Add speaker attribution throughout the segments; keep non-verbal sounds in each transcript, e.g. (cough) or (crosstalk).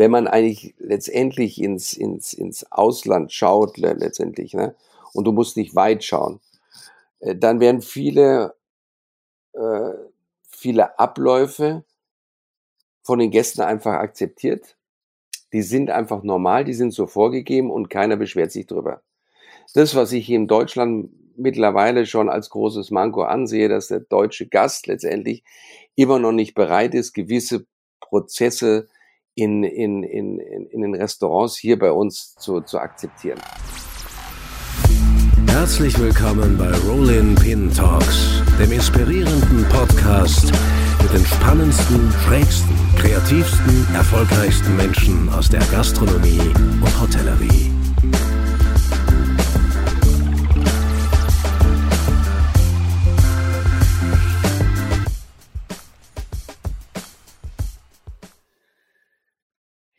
Speaker 1: wenn man eigentlich letztendlich ins, ins, ins Ausland schaut, letztendlich, ne, und du musst nicht weit schauen, äh, dann werden viele, äh, viele Abläufe von den Gästen einfach akzeptiert. Die sind einfach normal, die sind so vorgegeben und keiner beschwert sich drüber. Das, was ich hier in Deutschland mittlerweile schon als großes Manko ansehe, dass der deutsche Gast letztendlich immer noch nicht bereit ist, gewisse Prozesse in, in, in, in den Restaurants hier bei uns zu, zu akzeptieren.
Speaker 2: Herzlich willkommen bei Rollin Pin Talks, dem inspirierenden Podcast mit den spannendsten, schrägsten, kreativsten, erfolgreichsten Menschen aus der Gastronomie und Hotellerie.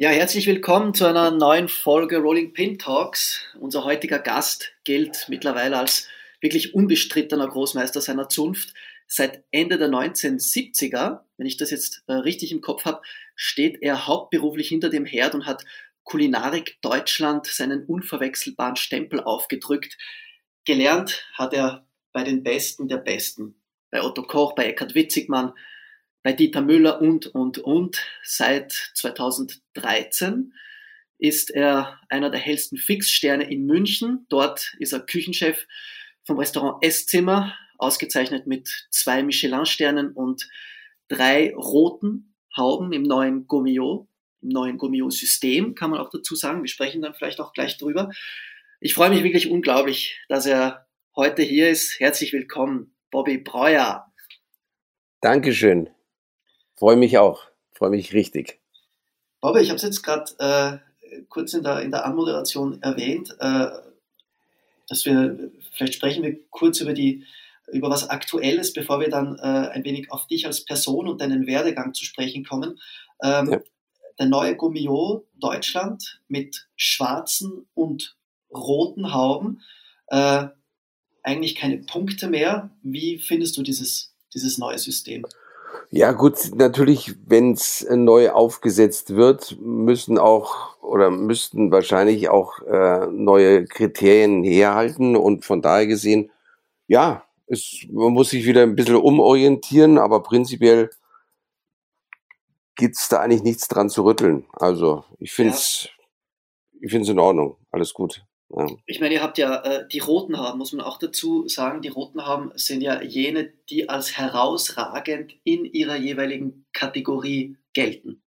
Speaker 3: Ja, herzlich willkommen zu einer neuen Folge Rolling Pin Talks. Unser heutiger Gast gilt mittlerweile als wirklich unbestrittener Großmeister seiner Zunft. Seit Ende der 1970er, wenn ich das jetzt äh, richtig im Kopf habe, steht er hauptberuflich hinter dem Herd und hat Kulinarik Deutschland seinen unverwechselbaren Stempel aufgedrückt. Gelernt hat er bei den Besten der Besten. Bei Otto Koch, bei Eckhard Witzigmann, bei Dieter Müller und, und, und. Seit 2013 ist er einer der hellsten Fixsterne in München. Dort ist er Küchenchef vom Restaurant Esszimmer, ausgezeichnet mit zwei Michelin-Sternen und drei roten Hauben im neuen Gomio, im neuen Gomio-System, kann man auch dazu sagen. Wir sprechen dann vielleicht auch gleich drüber. Ich freue mich wirklich unglaublich, dass er heute hier ist. Herzlich willkommen, Bobby Breuer.
Speaker 1: Dankeschön. Freue mich auch. Freue mich richtig.
Speaker 3: Bobby, ich habe es jetzt gerade äh, kurz in der, in der Anmoderation erwähnt, äh, dass wir, vielleicht sprechen wir kurz über die über was Aktuelles, bevor wir dann äh, ein wenig auf dich als Person und deinen Werdegang zu sprechen kommen. Ähm, ja. Der neue Gummio Deutschland mit schwarzen und roten Hauben, äh, eigentlich keine Punkte mehr. Wie findest du dieses, dieses neue System?
Speaker 1: Ja gut, natürlich, wenn es neu aufgesetzt wird, müssen auch oder müssten wahrscheinlich auch äh, neue Kriterien herhalten und von daher gesehen, ja, es, man muss sich wieder ein bisschen umorientieren, aber prinzipiell gibt's da eigentlich nichts dran zu rütteln. Also ich finde es ja. ich find's in Ordnung, alles gut.
Speaker 3: Ja. Ich meine, ihr habt ja äh, die roten Haaren, muss man auch dazu sagen. Die roten Haaren sind ja jene, die als herausragend in ihrer jeweiligen Kategorie gelten.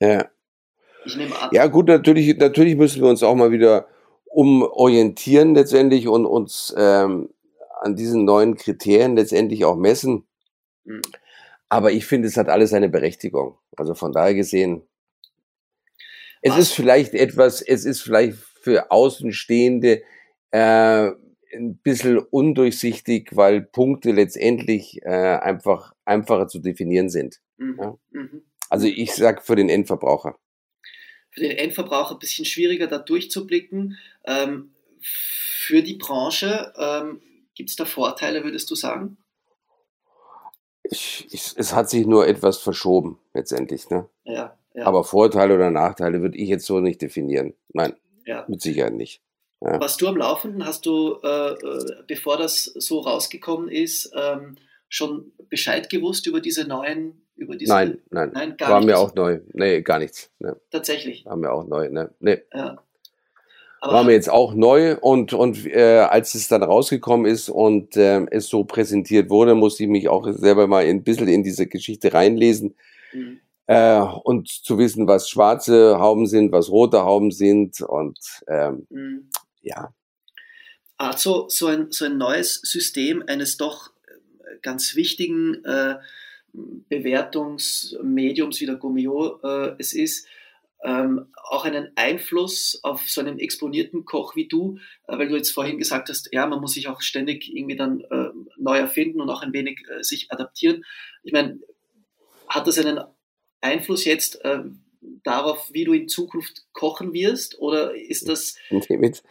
Speaker 1: Ja. Ich nehme an. Ja, gut, natürlich, natürlich müssen wir uns auch mal wieder umorientieren letztendlich und uns ähm, an diesen neuen Kriterien letztendlich auch messen. Mhm. Aber ich finde, es hat alles eine Berechtigung. Also von daher gesehen, es Was? ist vielleicht etwas, es ist vielleicht für Außenstehende äh, ein bisschen undurchsichtig, weil Punkte letztendlich äh, einfach einfacher zu definieren sind. Mhm. Ja? Mhm. Also ich sag für den Endverbraucher.
Speaker 3: Für den Endverbraucher ein bisschen schwieriger da durchzublicken. Ähm, für die Branche ähm, gibt es da Vorteile, würdest du sagen?
Speaker 1: Ich, ich, es hat sich nur etwas verschoben letztendlich. Ne?
Speaker 3: Ja, ja.
Speaker 1: Aber Vorteile oder Nachteile würde ich jetzt so nicht definieren. Nein. Ja. Mit Sicherheit nicht.
Speaker 3: Ja. Warst du am Laufenden? Hast du, äh, äh, bevor das so rausgekommen ist, ähm, schon Bescheid gewusst über diese neuen, über diese?
Speaker 1: Nein, nein, nein gar war nichts. mir auch neu. Nee, gar nichts. Nee.
Speaker 3: Tatsächlich.
Speaker 1: War mir auch neu. Ne? Nee. Ja. war mir jetzt auch neu und, und äh, als es dann rausgekommen ist und äh, es so präsentiert wurde, musste ich mich auch selber mal ein bisschen in diese Geschichte reinlesen. Mhm äh, und zu wissen, was schwarze Hauben sind, was rote Hauben sind und ähm, mhm. ja.
Speaker 3: Also so ein, so ein neues System eines doch äh, ganz wichtigen äh, Bewertungsmediums wie der Gummio äh, es ist, ähm, auch einen Einfluss auf so einen exponierten Koch wie du, äh, weil du jetzt vorhin gesagt hast, ja, man muss sich auch ständig irgendwie dann äh, neu erfinden und auch ein wenig äh, sich adaptieren. Ich meine, hat das einen Einfluss jetzt äh, darauf, wie du in Zukunft kochen wirst? Oder ist das. (laughs)
Speaker 1: Nee, mit,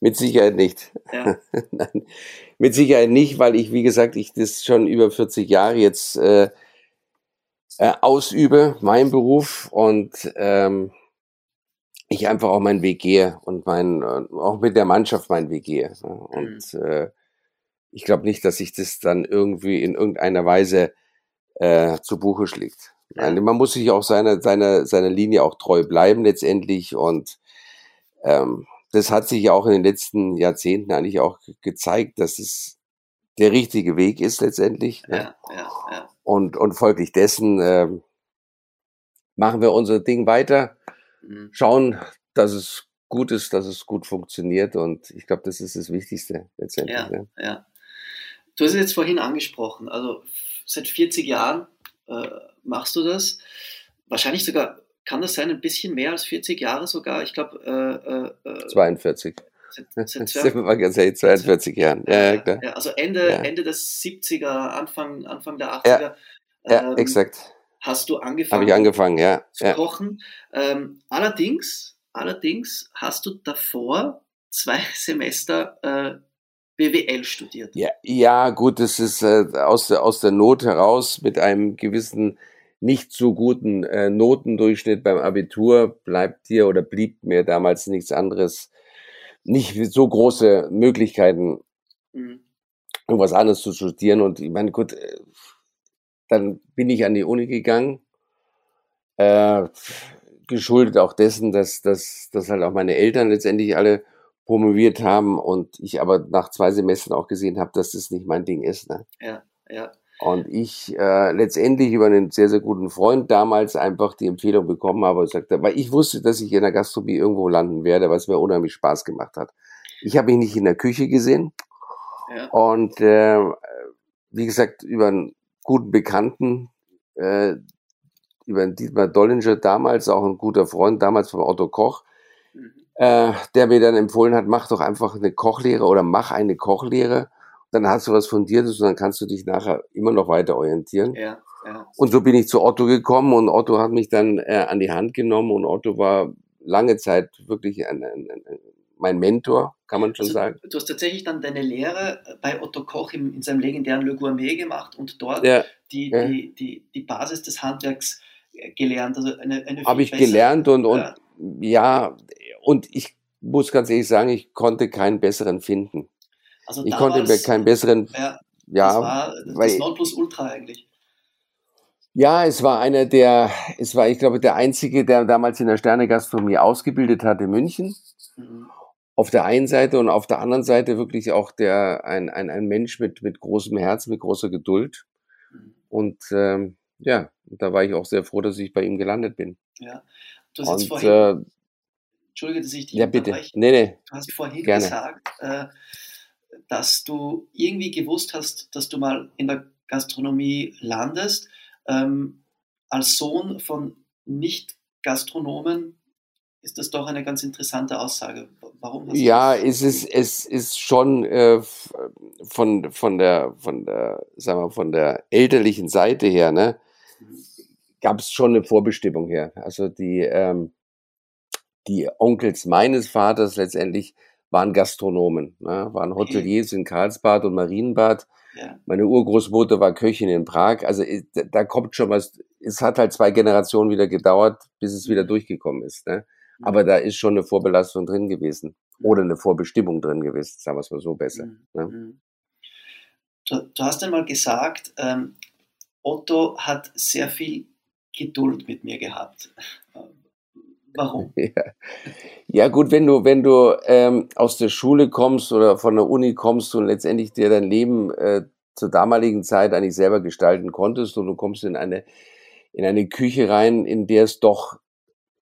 Speaker 1: mit Sicherheit nicht. Ja. (laughs) Nein, mit Sicherheit nicht, weil ich, wie gesagt, ich das schon über 40 Jahre jetzt äh, äh, ausübe, mein Beruf. Und ähm, ich einfach auch meinen Weg gehe und mein, auch mit der Mannschaft meinen Weg gehe. Ne? Und mhm. äh, ich glaube nicht, dass sich das dann irgendwie in irgendeiner Weise äh, zu Buche schlägt. Ja. Man muss sich auch seiner seine, seine Linie auch treu bleiben letztendlich und ähm, das hat sich ja auch in den letzten Jahrzehnten eigentlich auch gezeigt, dass es der richtige Weg ist letztendlich. Ne? Ja, ja, ja. Und, und folglich dessen äh, machen wir unser Ding weiter, mhm. schauen, dass es gut ist, dass es gut funktioniert und ich glaube, das ist das Wichtigste letztendlich. Ja, ne? ja.
Speaker 3: Du hast es jetzt vorhin angesprochen, also seit 40 Jahren äh, machst du das. Wahrscheinlich sogar, kann das sein, ein bisschen mehr als 40 Jahre sogar? Ich glaube.
Speaker 1: Äh, äh, 42. Seit, seit 42 Jahren. Ja,
Speaker 3: ja. Ja, also Ende. Ende des 70er, Anfang, Anfang der 80er. Ja,
Speaker 1: ja ähm, exakt.
Speaker 3: Hast du angefangen?
Speaker 1: Habe ich angefangen, ja.
Speaker 3: Zu kochen. Ähm, allerdings, allerdings hast du davor zwei (laughs) Semester äh, BWL studiert.
Speaker 1: Ja, ja gut, das ist äh, aus, der, aus der Not heraus mit einem gewissen nicht so guten äh, Notendurchschnitt beim Abitur bleibt dir oder blieb mir damals nichts anderes, nicht so große Möglichkeiten, mhm. irgendwas anderes zu studieren. Und ich meine, gut, äh, dann bin ich an die Uni gegangen, äh, geschuldet auch dessen, dass, dass, dass halt auch meine Eltern letztendlich alle promoviert haben und ich aber nach zwei Semestern auch gesehen habe, dass das nicht mein Ding ist. Ne? Ja, ja. Und ich äh, letztendlich über einen sehr, sehr guten Freund damals einfach die Empfehlung bekommen habe und sagte, weil ich wusste, dass ich in der Gastronomie irgendwo landen werde, was mir unheimlich Spaß gemacht hat. Ich habe mich nicht in der Küche gesehen. Ja. Und äh, wie gesagt, über einen guten Bekannten, äh, über einen Dietmar Dollinger damals, auch ein guter Freund damals vom Otto Koch, äh, der mir dann empfohlen hat, mach doch einfach eine Kochlehre oder mach eine Kochlehre. Dann hast du was Fundiertes und dann kannst du dich nachher immer noch weiter orientieren. Ja, ja. Und so bin ich zu Otto gekommen und Otto hat mich dann äh, an die Hand genommen und Otto war lange Zeit wirklich ein, ein, ein, mein Mentor, kann man schon also, sagen.
Speaker 3: Du hast tatsächlich dann deine Lehre bei Otto Koch im, in seinem legendären Le Gourmet gemacht und dort ja, die, ja. Die, die, die Basis des Handwerks äh, gelernt. Also
Speaker 1: eine, eine Habe ich gelernt und, und ja. ja, und ich muss ganz ehrlich sagen, ich konnte keinen besseren finden. Also ich konnte mir keinen besseren. Ja, ja das
Speaker 3: war das Nonplusultra eigentlich.
Speaker 1: Ja, es war einer der, es war, ich glaube, der einzige, der damals in der Sternegastronomie ausgebildet hat in München. Mhm. Auf der einen Seite und auf der anderen Seite wirklich auch der, ein, ein, ein Mensch mit, mit großem Herz, mit großer Geduld. Mhm. Und ähm, ja, da war ich auch sehr froh, dass ich bei ihm gelandet bin. Ja,
Speaker 3: du hast und, jetzt vorhin, äh, Entschuldige, dass ich dich
Speaker 1: Ja, bitte. Nee, nee.
Speaker 3: Du hast vorhin Gerne. gesagt, äh, dass du irgendwie gewusst hast, dass du mal in der Gastronomie landest. Ähm, als Sohn von Nicht-Gastronomen ist das doch eine ganz interessante Aussage.
Speaker 1: Warum? ja, es ist, es ist schon äh, von, von der, von der, sagen wir, von der elterlichen Seite her, ne, mhm. gab es schon eine Vorbestimmung her. Also die, ähm, die Onkels meines Vaters letztendlich waren Gastronomen, ne? waren Hoteliers in Karlsbad und Marienbad. Ja. Meine Urgroßmutter war Köchin in Prag. Also äh, da kommt schon was. Es hat halt zwei Generationen wieder gedauert, bis es wieder mhm. durchgekommen ist. Ne? Mhm. Aber da ist schon eine Vorbelastung drin gewesen oder eine Vorbestimmung drin gewesen, sagen wir es mal so besser. Mhm. Ne?
Speaker 3: Du, du, hast einmal gesagt, ähm, Otto hat sehr viel Geduld mit mir gehabt. Warum? (laughs)
Speaker 1: Ja. ja, gut, wenn du, wenn du ähm, aus der Schule kommst oder von der Uni kommst und letztendlich dir dein Leben äh, zur damaligen Zeit eigentlich selber gestalten konntest und du kommst in eine, in eine Küche rein, in der es doch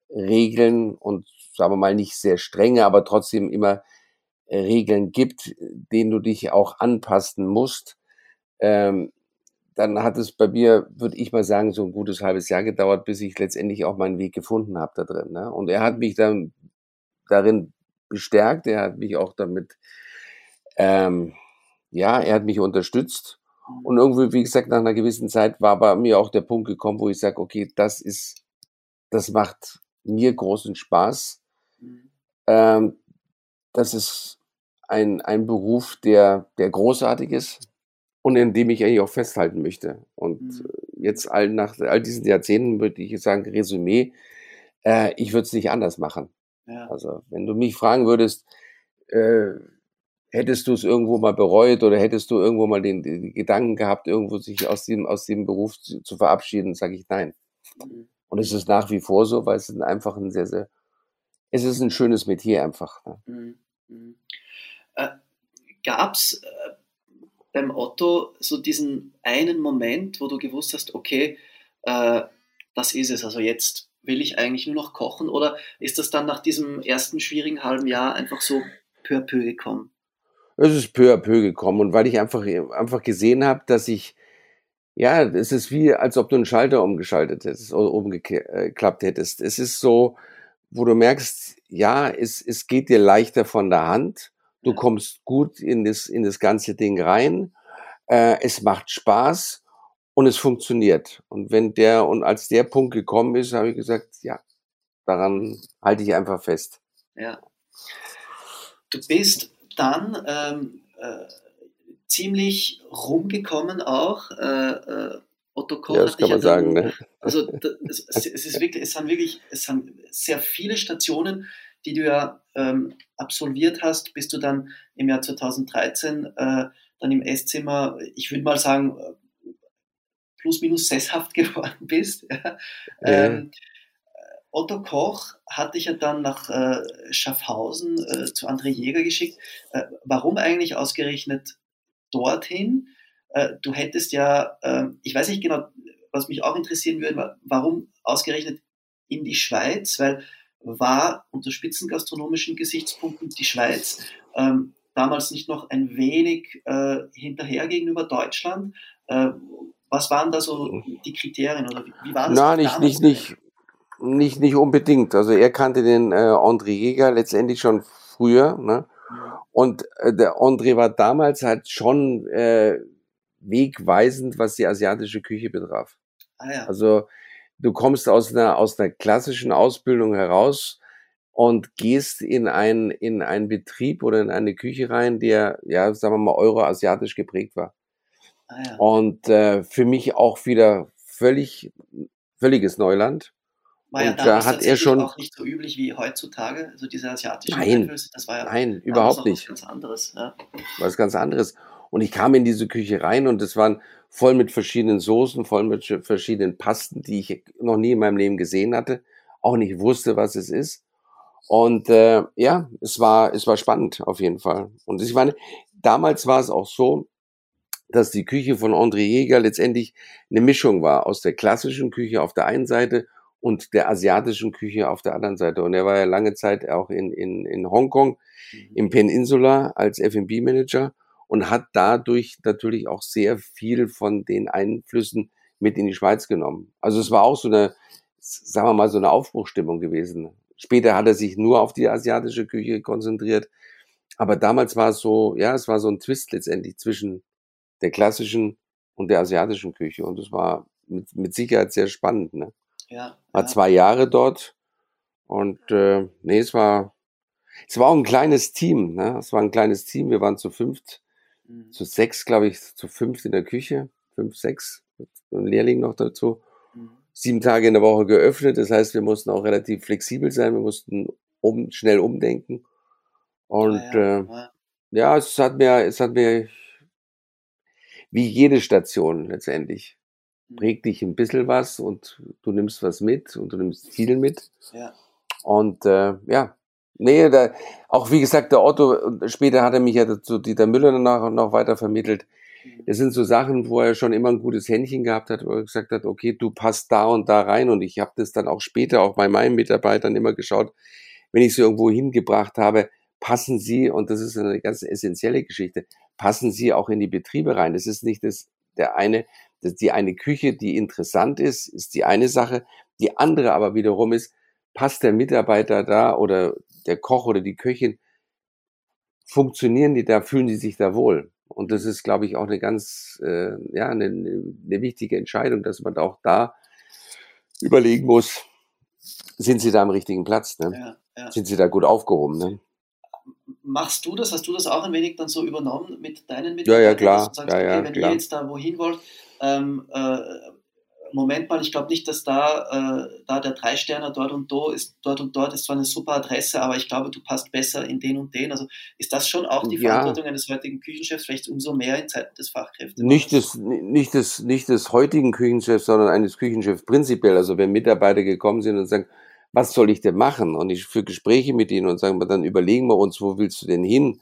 Speaker 1: Regeln und sagen wir mal nicht sehr strenge, aber trotzdem immer Regeln gibt, denen du dich auch anpassen musst. Ähm, dann hat es bei mir, würde ich mal sagen, so ein gutes halbes Jahr gedauert, bis ich letztendlich auch meinen Weg gefunden habe da drin. Ne? Und er hat mich dann darin bestärkt, er hat mich auch damit, ähm, ja, er hat mich unterstützt. Und irgendwie, wie gesagt, nach einer gewissen Zeit war bei mir auch der Punkt gekommen, wo ich sage, okay, das ist, das macht mir großen Spaß. Ähm, das ist ein, ein Beruf, der, der großartig ist, und in dem ich eigentlich auch festhalten möchte. Und mhm. jetzt all, nach all diesen Jahrzehnten würde ich sagen, Resümee, äh, ich würde es nicht anders machen. Ja. Also wenn du mich fragen würdest, äh, hättest du es irgendwo mal bereut oder hättest du irgendwo mal den, den Gedanken gehabt, irgendwo sich aus dem, aus dem Beruf zu, zu verabschieden, sage ich nein. Mhm. Und es ist nach wie vor so, weil es ist einfach ein sehr, sehr, es ist ein schönes Metier einfach. Ne? Mhm.
Speaker 3: Mhm. Äh, Gab es äh, beim Otto so diesen einen Moment, wo du gewusst hast, okay, äh, das ist es, also jetzt will ich eigentlich nur noch kochen oder ist das dann nach diesem ersten schwierigen halben Jahr einfach so peu à peu gekommen?
Speaker 1: Es ist peu à peu gekommen und weil ich einfach, einfach gesehen habe, dass ich, ja, es ist wie, als ob du einen Schalter umgeschaltet hättest oder umgeklappt hättest. Es ist so, wo du merkst, ja, es, es geht dir leichter von der Hand. Du kommst gut in das, in das ganze Ding rein. Äh, es macht Spaß und es funktioniert. Und wenn der, und als der Punkt gekommen ist, habe ich gesagt, ja, daran halte ich einfach fest.
Speaker 3: Ja. Du bist dann ähm, äh, ziemlich rumgekommen auch. Äh, äh, Otto Koch
Speaker 1: ja, das kann man ja dann, sagen. Ne?
Speaker 3: Also es, es, ist wirklich, es sind wirklich, es sind sehr viele Stationen, die du ja ähm, absolviert hast, bis du dann im Jahr 2013 äh, dann im Esszimmer, ich würde mal sagen, plus minus sesshaft (laughs) geworden bist. Ja. Ähm, Otto Koch hat dich ja dann nach äh, Schaffhausen äh, zu André Jäger geschickt. Äh, warum eigentlich ausgerechnet dorthin? Äh, du hättest ja, ähm, ich weiß nicht genau, was mich auch interessieren würde, warum ausgerechnet in die Schweiz? Weil war unter spitzengastronomischen Gesichtspunkten die Schweiz ähm, damals nicht noch ein wenig äh, hinterher gegenüber Deutschland? Äh, was waren da so die Kriterien oder wie, wie war das?
Speaker 1: Nein, nicht, nicht, nicht, nicht, nicht unbedingt. Also er kannte den äh, André Jäger letztendlich schon früher. Ne? Und äh, der André war damals halt schon äh, wegweisend, was die asiatische Küche betraf. Ah, ja. Also du kommst aus einer, aus einer klassischen Ausbildung heraus und gehst in ein, in einen Betrieb oder in eine Küche rein, der, ja, sagen wir mal, euroasiatisch geprägt war. Ah, ja. Und äh, für mich auch wieder völlig, völliges Neuland.
Speaker 3: War ja da hat er schon auch nicht so üblich wie heutzutage, also diese asiatischen
Speaker 1: nein, Einflüsse. Das war ja nein, überhaupt nicht.
Speaker 3: Was ganz anderes. Ja.
Speaker 1: Was ganz anderes. Und ich kam in diese Küche rein und es waren voll mit verschiedenen Soßen, voll mit verschiedenen Pasten, die ich noch nie in meinem Leben gesehen hatte, auch nicht wusste, was es ist. Und äh, ja, es war, es war spannend auf jeden Fall. Und ich meine, damals war es auch so, dass die Küche von André Jäger letztendlich eine Mischung war aus der klassischen Küche auf der einen Seite und der asiatischen Küche auf der anderen Seite. Und er war ja lange Zeit auch in, in, in Hongkong, mhm. im Peninsula als F&B-Manager und hat dadurch natürlich auch sehr viel von den Einflüssen mit in die Schweiz genommen. Also es war auch so eine, sagen wir mal, so eine Aufbruchstimmung gewesen. Später hat er sich nur auf die asiatische Küche konzentriert. Aber damals war es so, ja, es war so ein Twist letztendlich zwischen der klassischen und der asiatischen Küche. Und es war mit, mit Sicherheit sehr spannend. Ne? Ja, war ja. zwei Jahre dort. Und äh, nee, es war, es war auch ein kleines Team. Ne? Es war ein kleines Team. Wir waren zu fünft, mhm. zu sechs, glaube ich, zu fünft in der Küche. Fünf, sechs, ein Lehrling noch dazu. Mhm. Sieben Tage in der Woche geöffnet. Das heißt, wir mussten auch relativ flexibel sein. Wir mussten um, schnell umdenken. Und ja, ja. Äh, ja, es hat mir, es hat mir wie jede Station letztendlich. Mhm. Prägt dich ein bisschen was und du nimmst was mit und du nimmst viel mit. Ja. Und äh, ja, nee, da, auch wie gesagt, der Otto, später hat er mich ja zu Dieter Müller danach noch weiter vermittelt. Mhm. Das sind so Sachen, wo er schon immer ein gutes Händchen gehabt hat, wo er gesagt hat, okay, du passt da und da rein. Und ich habe das dann auch später auch bei meinen Mitarbeitern immer geschaut, wenn ich sie irgendwo hingebracht habe, passen sie, und das ist eine ganz essentielle Geschichte, passen sie auch in die Betriebe rein. Das ist nicht das, der eine, das, die eine Küche, die interessant ist, ist die eine Sache. Die andere aber wiederum ist, passt der Mitarbeiter da oder der Koch oder die Köchin, funktionieren die da, fühlen die sich da wohl? Und das ist, glaube ich, auch eine ganz, äh, ja, eine, eine wichtige Entscheidung, dass man auch da überlegen muss, sind sie da am richtigen Platz? Ne? Ja, ja. Sind sie da gut aufgehoben? Ne?
Speaker 3: machst du das? Hast du das auch ein wenig dann so übernommen mit deinen Mitarbeitern?
Speaker 1: Ja, ja, klar.
Speaker 3: Sagst, ja, ja,
Speaker 1: okay,
Speaker 3: wenn
Speaker 1: klar.
Speaker 3: ihr jetzt da wohin wollt, ähm, äh, Moment mal, ich glaube nicht, dass da, äh, da der Drei-Sterner dort und dort ist, dort und dort ist zwar eine super Adresse, aber ich glaube, du passt besser in den und den. Also ist das schon auch die ja. Verantwortung eines heutigen Küchenchefs, vielleicht umso mehr in Zeiten des Fachkräftes?
Speaker 1: Nicht des, nicht, des, nicht des heutigen Küchenchefs, sondern eines Küchenchefs prinzipiell. Also wenn Mitarbeiter gekommen sind und sagen, was soll ich denn machen? Und ich führe Gespräche mit ihnen und sagen, dann überlegen wir uns, wo willst du denn hin?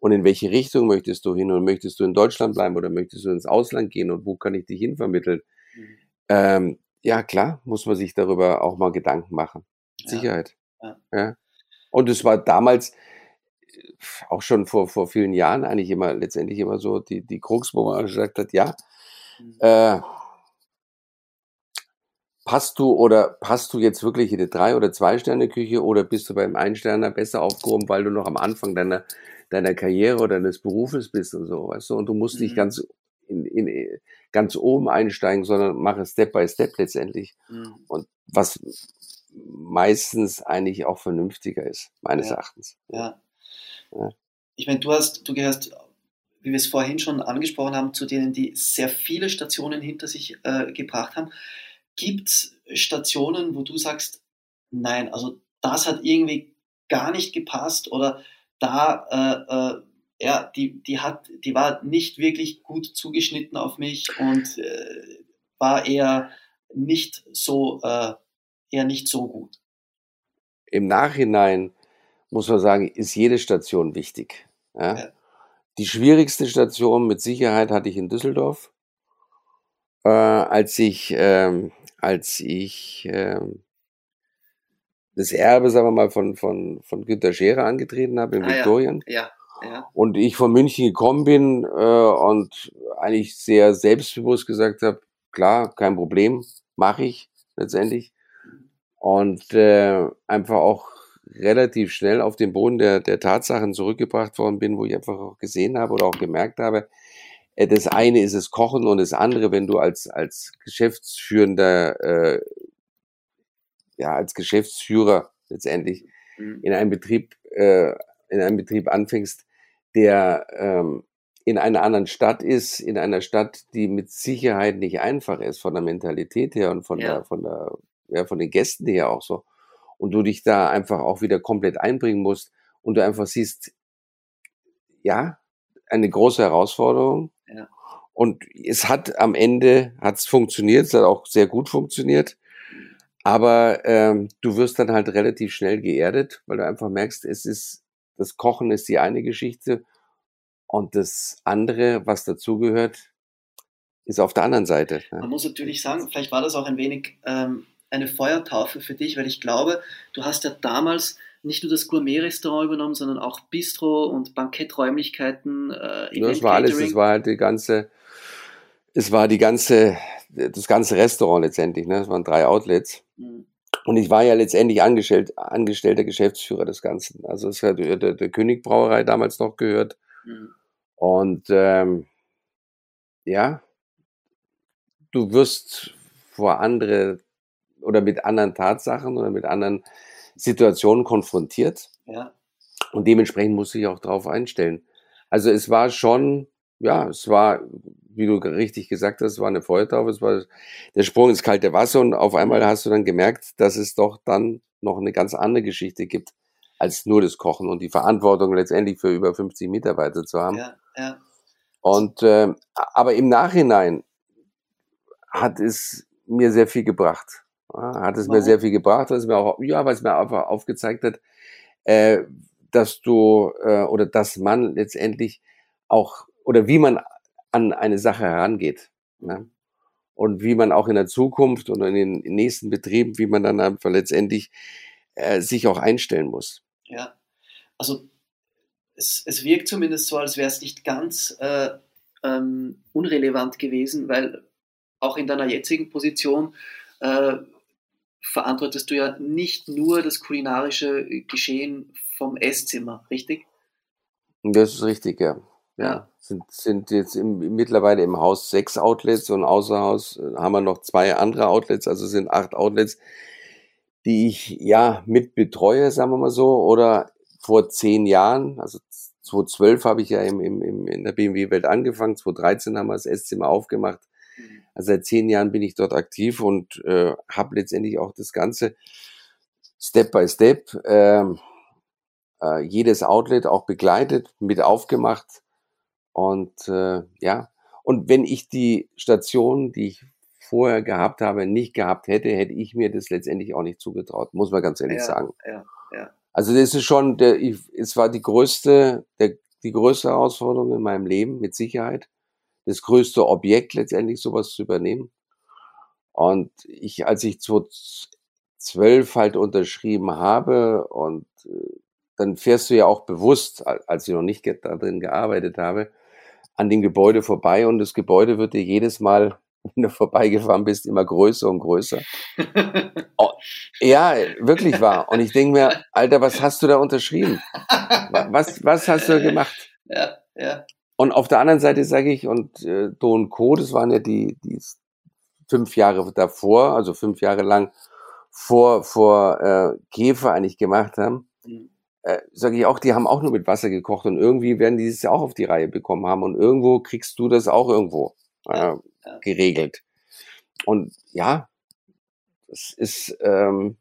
Speaker 1: Und in welche Richtung möchtest du hin? Und möchtest du in Deutschland bleiben oder möchtest du ins Ausland gehen? Und wo kann ich dich hinvermitteln? Ähm, ja, klar, muss man sich darüber auch mal Gedanken machen. Ja. Sicherheit. Ja. ja. Und es war damals äh, auch schon vor, vor vielen Jahren eigentlich immer letztendlich immer so die, die Krux, wo man gesagt hat, ja, mhm. äh, passt du oder passt du jetzt wirklich in eine Drei- oder Zwei-Sterne-Küche oder bist du beim Einsterner besser aufgehoben, weil du noch am Anfang deiner, deiner Karriere oder deines Berufes bist und so, weißt du? Und du musst mhm. nicht ganz in, in, ganz oben einsteigen, sondern mach es Step by Step letztendlich. Mhm. Und was meistens eigentlich auch vernünftiger ist, meines
Speaker 3: ja.
Speaker 1: Erachtens.
Speaker 3: Ja. ja. Ich meine, du hast, du gehörst, wie wir es vorhin schon angesprochen haben, zu denen, die sehr viele Stationen hinter sich äh, gebracht haben. Gibt es Stationen, wo du sagst, nein, also das hat irgendwie gar nicht gepasst oder da, äh, äh, ja, die, die hat, die war nicht wirklich gut zugeschnitten auf mich und äh, war eher nicht so, äh, eher nicht so gut.
Speaker 1: Im Nachhinein muss man sagen, ist jede Station wichtig. Ja? Ja. Die schwierigste Station mit Sicherheit hatte ich in Düsseldorf, äh, als ich ähm, als ich äh, das Erbe, sagen wir mal, von, von, von Günter Scherer angetreten habe in ah, Viktorien.
Speaker 3: Ja. Ja, ja.
Speaker 1: Und ich von München gekommen bin äh, und eigentlich sehr selbstbewusst gesagt habe, klar, kein Problem, mache ich letztendlich. Und äh, einfach auch relativ schnell auf den Boden der, der Tatsachen zurückgebracht worden bin, wo ich einfach auch gesehen habe oder auch gemerkt habe, äh, das eine ist es Kochen und das andere, wenn du als, als Geschäftsführender, äh, ja, als Geschäftsführer letztendlich mhm. in einem Betrieb, äh, in einem Betrieb anfängst, der ähm, in einer anderen Stadt ist, in einer Stadt, die mit Sicherheit nicht einfach ist, von der Mentalität her und von ja. der, von der, ja, von den Gästen her auch so. Und du dich da einfach auch wieder komplett einbringen musst und du einfach siehst, ja, eine große Herausforderung, und es hat am Ende hat's funktioniert, es hat auch sehr gut funktioniert. Aber ähm, du wirst dann halt relativ schnell geerdet, weil du einfach merkst, es ist, das Kochen ist die eine Geschichte und das andere, was dazugehört, ist auf der anderen Seite.
Speaker 3: Man muss natürlich sagen, vielleicht war das auch ein wenig ähm, eine Feuertaufe für dich, weil ich glaube, du hast ja damals nicht nur das Gourmet-Restaurant übernommen, sondern auch Bistro und Banketträumlichkeiten.
Speaker 1: Äh, ja, das war alles, das war halt die ganze, es war die ganze, das ganze Restaurant letztendlich, ne? Es waren drei Outlets. Mhm. Und ich war ja letztendlich angestellt, angestellter Geschäftsführer des Ganzen. Also es hat der, der König Brauerei damals noch gehört. Mhm. Und ähm, ja, du wirst vor andere oder mit anderen Tatsachen oder mit anderen Situationen konfrontiert.
Speaker 3: Ja.
Speaker 1: Und dementsprechend muss ich auch darauf einstellen. Also es war schon, ja, es war wie du richtig gesagt hast, war eine Feuertaufe, es war der Sprung ins kalte Wasser und auf einmal hast du dann gemerkt, dass es doch dann noch eine ganz andere Geschichte gibt als nur das Kochen und die Verantwortung letztendlich für über 50 Mitarbeiter zu haben.
Speaker 3: Ja, ja.
Speaker 1: Und äh, aber im Nachhinein hat es mir sehr viel gebracht. Hat es Warum? mir sehr viel gebracht, weil es mir auch, ja, weil es mir einfach aufgezeigt hat, äh, dass du äh, oder dass man letztendlich auch oder wie man an eine Sache herangeht. Ne? Und wie man auch in der Zukunft und in den nächsten Betrieben, wie man dann einfach letztendlich äh, sich auch einstellen muss.
Speaker 3: Ja, also es, es wirkt zumindest so, als wäre es nicht ganz äh, ähm, unrelevant gewesen, weil auch in deiner jetzigen Position äh, verantwortest du ja nicht nur das kulinarische Geschehen vom Esszimmer, richtig?
Speaker 1: Das ist richtig, ja. Ja, sind, sind jetzt im, mittlerweile im Haus sechs Outlets und außer Haus äh, haben wir noch zwei andere Outlets, also sind acht Outlets, die ich ja mit betreue, sagen wir mal so, oder vor zehn Jahren, also 2012 habe ich ja im, im, im, in der BMW-Welt angefangen, 2013 haben wir das Esszimmer aufgemacht, mhm. Also seit zehn Jahren bin ich dort aktiv und äh, habe letztendlich auch das Ganze Step by Step, äh, äh, jedes Outlet auch begleitet, mit aufgemacht. Und äh, ja, und wenn ich die Station, die ich vorher gehabt habe, nicht gehabt hätte, hätte ich mir das letztendlich auch nicht zugetraut, muss man ganz ehrlich
Speaker 3: Ja,
Speaker 1: sagen.
Speaker 3: ja, ja.
Speaker 1: Also das ist schon, der, ich, es war die größte, der, die größte Herausforderung in meinem Leben, mit Sicherheit. Das größte Objekt letztendlich, sowas zu übernehmen. Und ich, als ich 2012 halt unterschrieben habe und äh, dann fährst du ja auch bewusst, al- als ich noch nicht da drin gearbeitet habe, an dem Gebäude vorbei und das Gebäude wird dir jedes Mal, (laughs) wenn du vorbeigefahren bist, immer größer und größer. (laughs) Ja, wirklich wahr. Und ich denke mir, Alter, was hast du da unterschrieben? Wa- Was, was hast du da gemacht?
Speaker 3: Ja, ja.
Speaker 1: Und auf der anderen Seite sage ich, und äh, Do und Co., das waren ja die, die fünf Jahre davor, also fünf Jahre lang vor, vor äh, Käfer eigentlich gemacht haben. Äh, sage ich auch, die haben auch nur mit Wasser gekocht und irgendwie werden die es ja auch auf die Reihe bekommen haben und irgendwo kriegst du das auch irgendwo äh, geregelt. Und ja, es ist, ähm,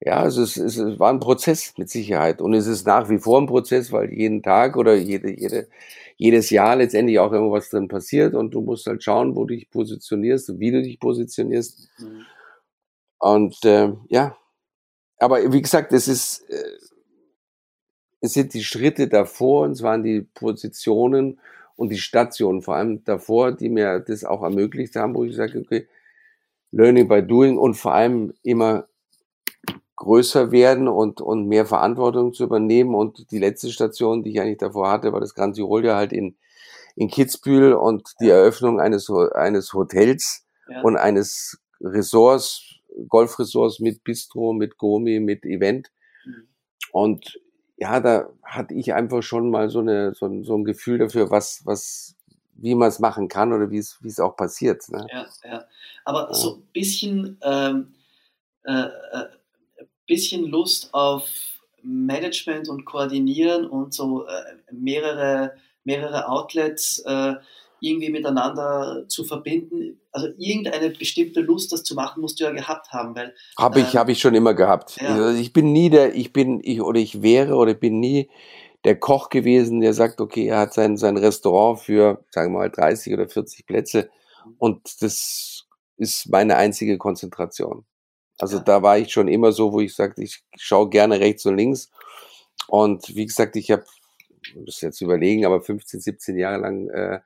Speaker 1: ja, es, es, es war ein Prozess mit Sicherheit und es ist nach wie vor ein Prozess, weil jeden Tag oder jede, jede, jedes Jahr letztendlich auch irgendwas drin passiert und du musst halt schauen, wo du dich positionierst und wie du dich positionierst.
Speaker 3: Mhm.
Speaker 1: Und ähm, ja, aber wie gesagt, es ist, äh, es sind die Schritte davor und es waren die Positionen und die Stationen vor allem davor, die mir das auch ermöglicht haben, wo ich sage, okay, Learning by Doing und vor allem immer größer werden und, und mehr Verantwortung zu übernehmen. Und die letzte Station, die ich eigentlich davor hatte, war das Grand Tirol ja halt in, in Kitzbühel und die Eröffnung eines, eines Hotels
Speaker 3: Ja.
Speaker 1: und eines Ressorts, Golfresorts mit Bistro, mit Gourmet, mit Event.
Speaker 3: Mhm.
Speaker 1: Und ja, da hatte ich einfach schon mal so, eine, so, ein, so ein Gefühl dafür, was, was, wie man es machen kann oder wie es, wie es auch passiert. Ne?
Speaker 3: Ja, ja. Aber
Speaker 1: Ja.
Speaker 3: so ein bisschen, ähm, äh, äh, bisschen Lust auf Management und Koordinieren und so äh, mehrere, mehrere Outlets äh, irgendwie miteinander zu verbinden. Also irgendeine bestimmte Lust, das zu machen, musst du ja gehabt haben, weil
Speaker 1: Habe ich,
Speaker 3: Ähm,
Speaker 1: habe ich schon immer gehabt.
Speaker 3: ja.
Speaker 1: Also ich bin nie der, ich bin, ich oder ich wäre oder bin nie der Koch gewesen, der sagt, okay, er hat sein, sein Restaurant für, sagen wir mal, 30 oder 40 Plätze und das ist meine einzige Konzentration. Also
Speaker 3: Ja.
Speaker 1: da war ich schon immer so, wo ich sagte, ich schaue gerne rechts und links. Und wie gesagt, ich habe, muss jetzt überlegen, aber 15, 17 Jahre lang äh,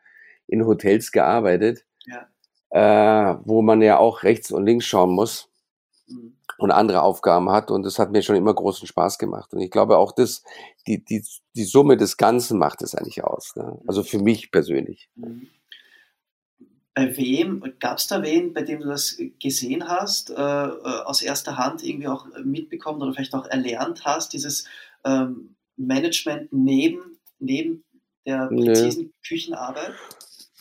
Speaker 1: in Hotels gearbeitet,
Speaker 3: ja,
Speaker 1: äh, wo man ja auch rechts und links schauen muss
Speaker 3: mhm.
Speaker 1: und andere Aufgaben hat. Und das hat mir schon immer großen Spaß gemacht. Und ich glaube auch, das, die, die, die Summe des Ganzen macht es eigentlich aus. Ne? Also für mich persönlich.
Speaker 3: Mhm. Bei wem, gab es da wen, bei dem du das gesehen hast, äh, äh, aus erster Hand irgendwie auch mitbekommen oder vielleicht auch erlernt hast, dieses ähm, Management neben, neben der
Speaker 1: Nö.
Speaker 3: präzisen Küchenarbeit?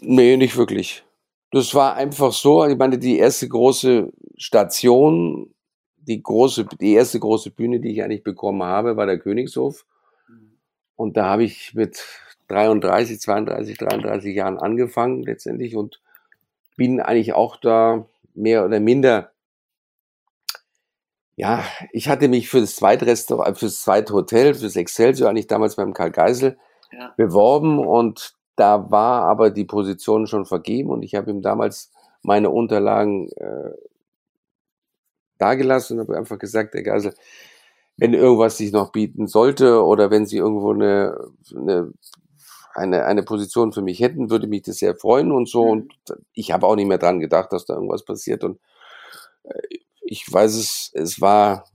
Speaker 1: Nee, nicht wirklich. Das war einfach so. Ich meine, die erste große Station, die große, die erste große Bühne, die ich eigentlich bekommen habe, war der Königshof. Und da habe ich mit 33, 32, 33 Jahren angefangen letztendlich und bin eigentlich auch da mehr oder minder. Ja, ich hatte mich für das Zweitrestaurant, für das zweite Hotel, für das Excelsior eigentlich damals beim Karl Geisel
Speaker 3: Ja.
Speaker 1: beworben und da war aber die Position schon vergeben und ich habe ihm damals meine Unterlagen äh, dagelassen und habe einfach gesagt, Herr Geisel, wenn irgendwas sich noch bieten sollte oder wenn Sie irgendwo eine, eine, eine, eine Position für mich hätten, würde mich das sehr freuen und so.
Speaker 3: Mhm.
Speaker 1: Und ich habe auch nicht mehr dran gedacht, dass da irgendwas passiert. Und äh, ich weiß es, es war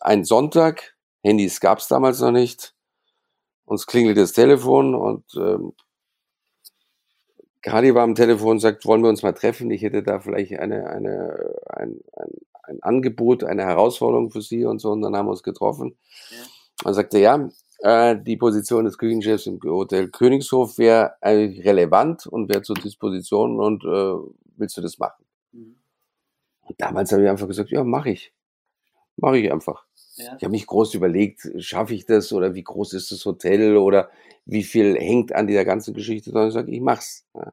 Speaker 1: ein Sonntag, Handys gab es damals noch nicht. Uns klingelt das Telefon und ähm, Kadi war am Telefon und sagt, wollen wir uns mal treffen? Ich hätte da vielleicht eine, eine, ein, ein, ein Angebot, eine Herausforderung für Sie und so. Und dann haben wir uns getroffen.
Speaker 3: Ja.
Speaker 1: Dann sagte ja, äh, die Position des Küchenchefs im Hotel Königshof wäre eigentlich relevant und wäre zur Disposition und äh, willst du das machen?
Speaker 3: Mhm.
Speaker 1: Und damals habe ich einfach gesagt, ja, mache ich. Mache ich einfach.
Speaker 3: Ja.
Speaker 1: Ich habe nicht groß überlegt, schaffe ich das oder wie groß ist das Hotel oder wie viel hängt an dieser ganzen Geschichte, sondern ich sage, ich mach's. Ja.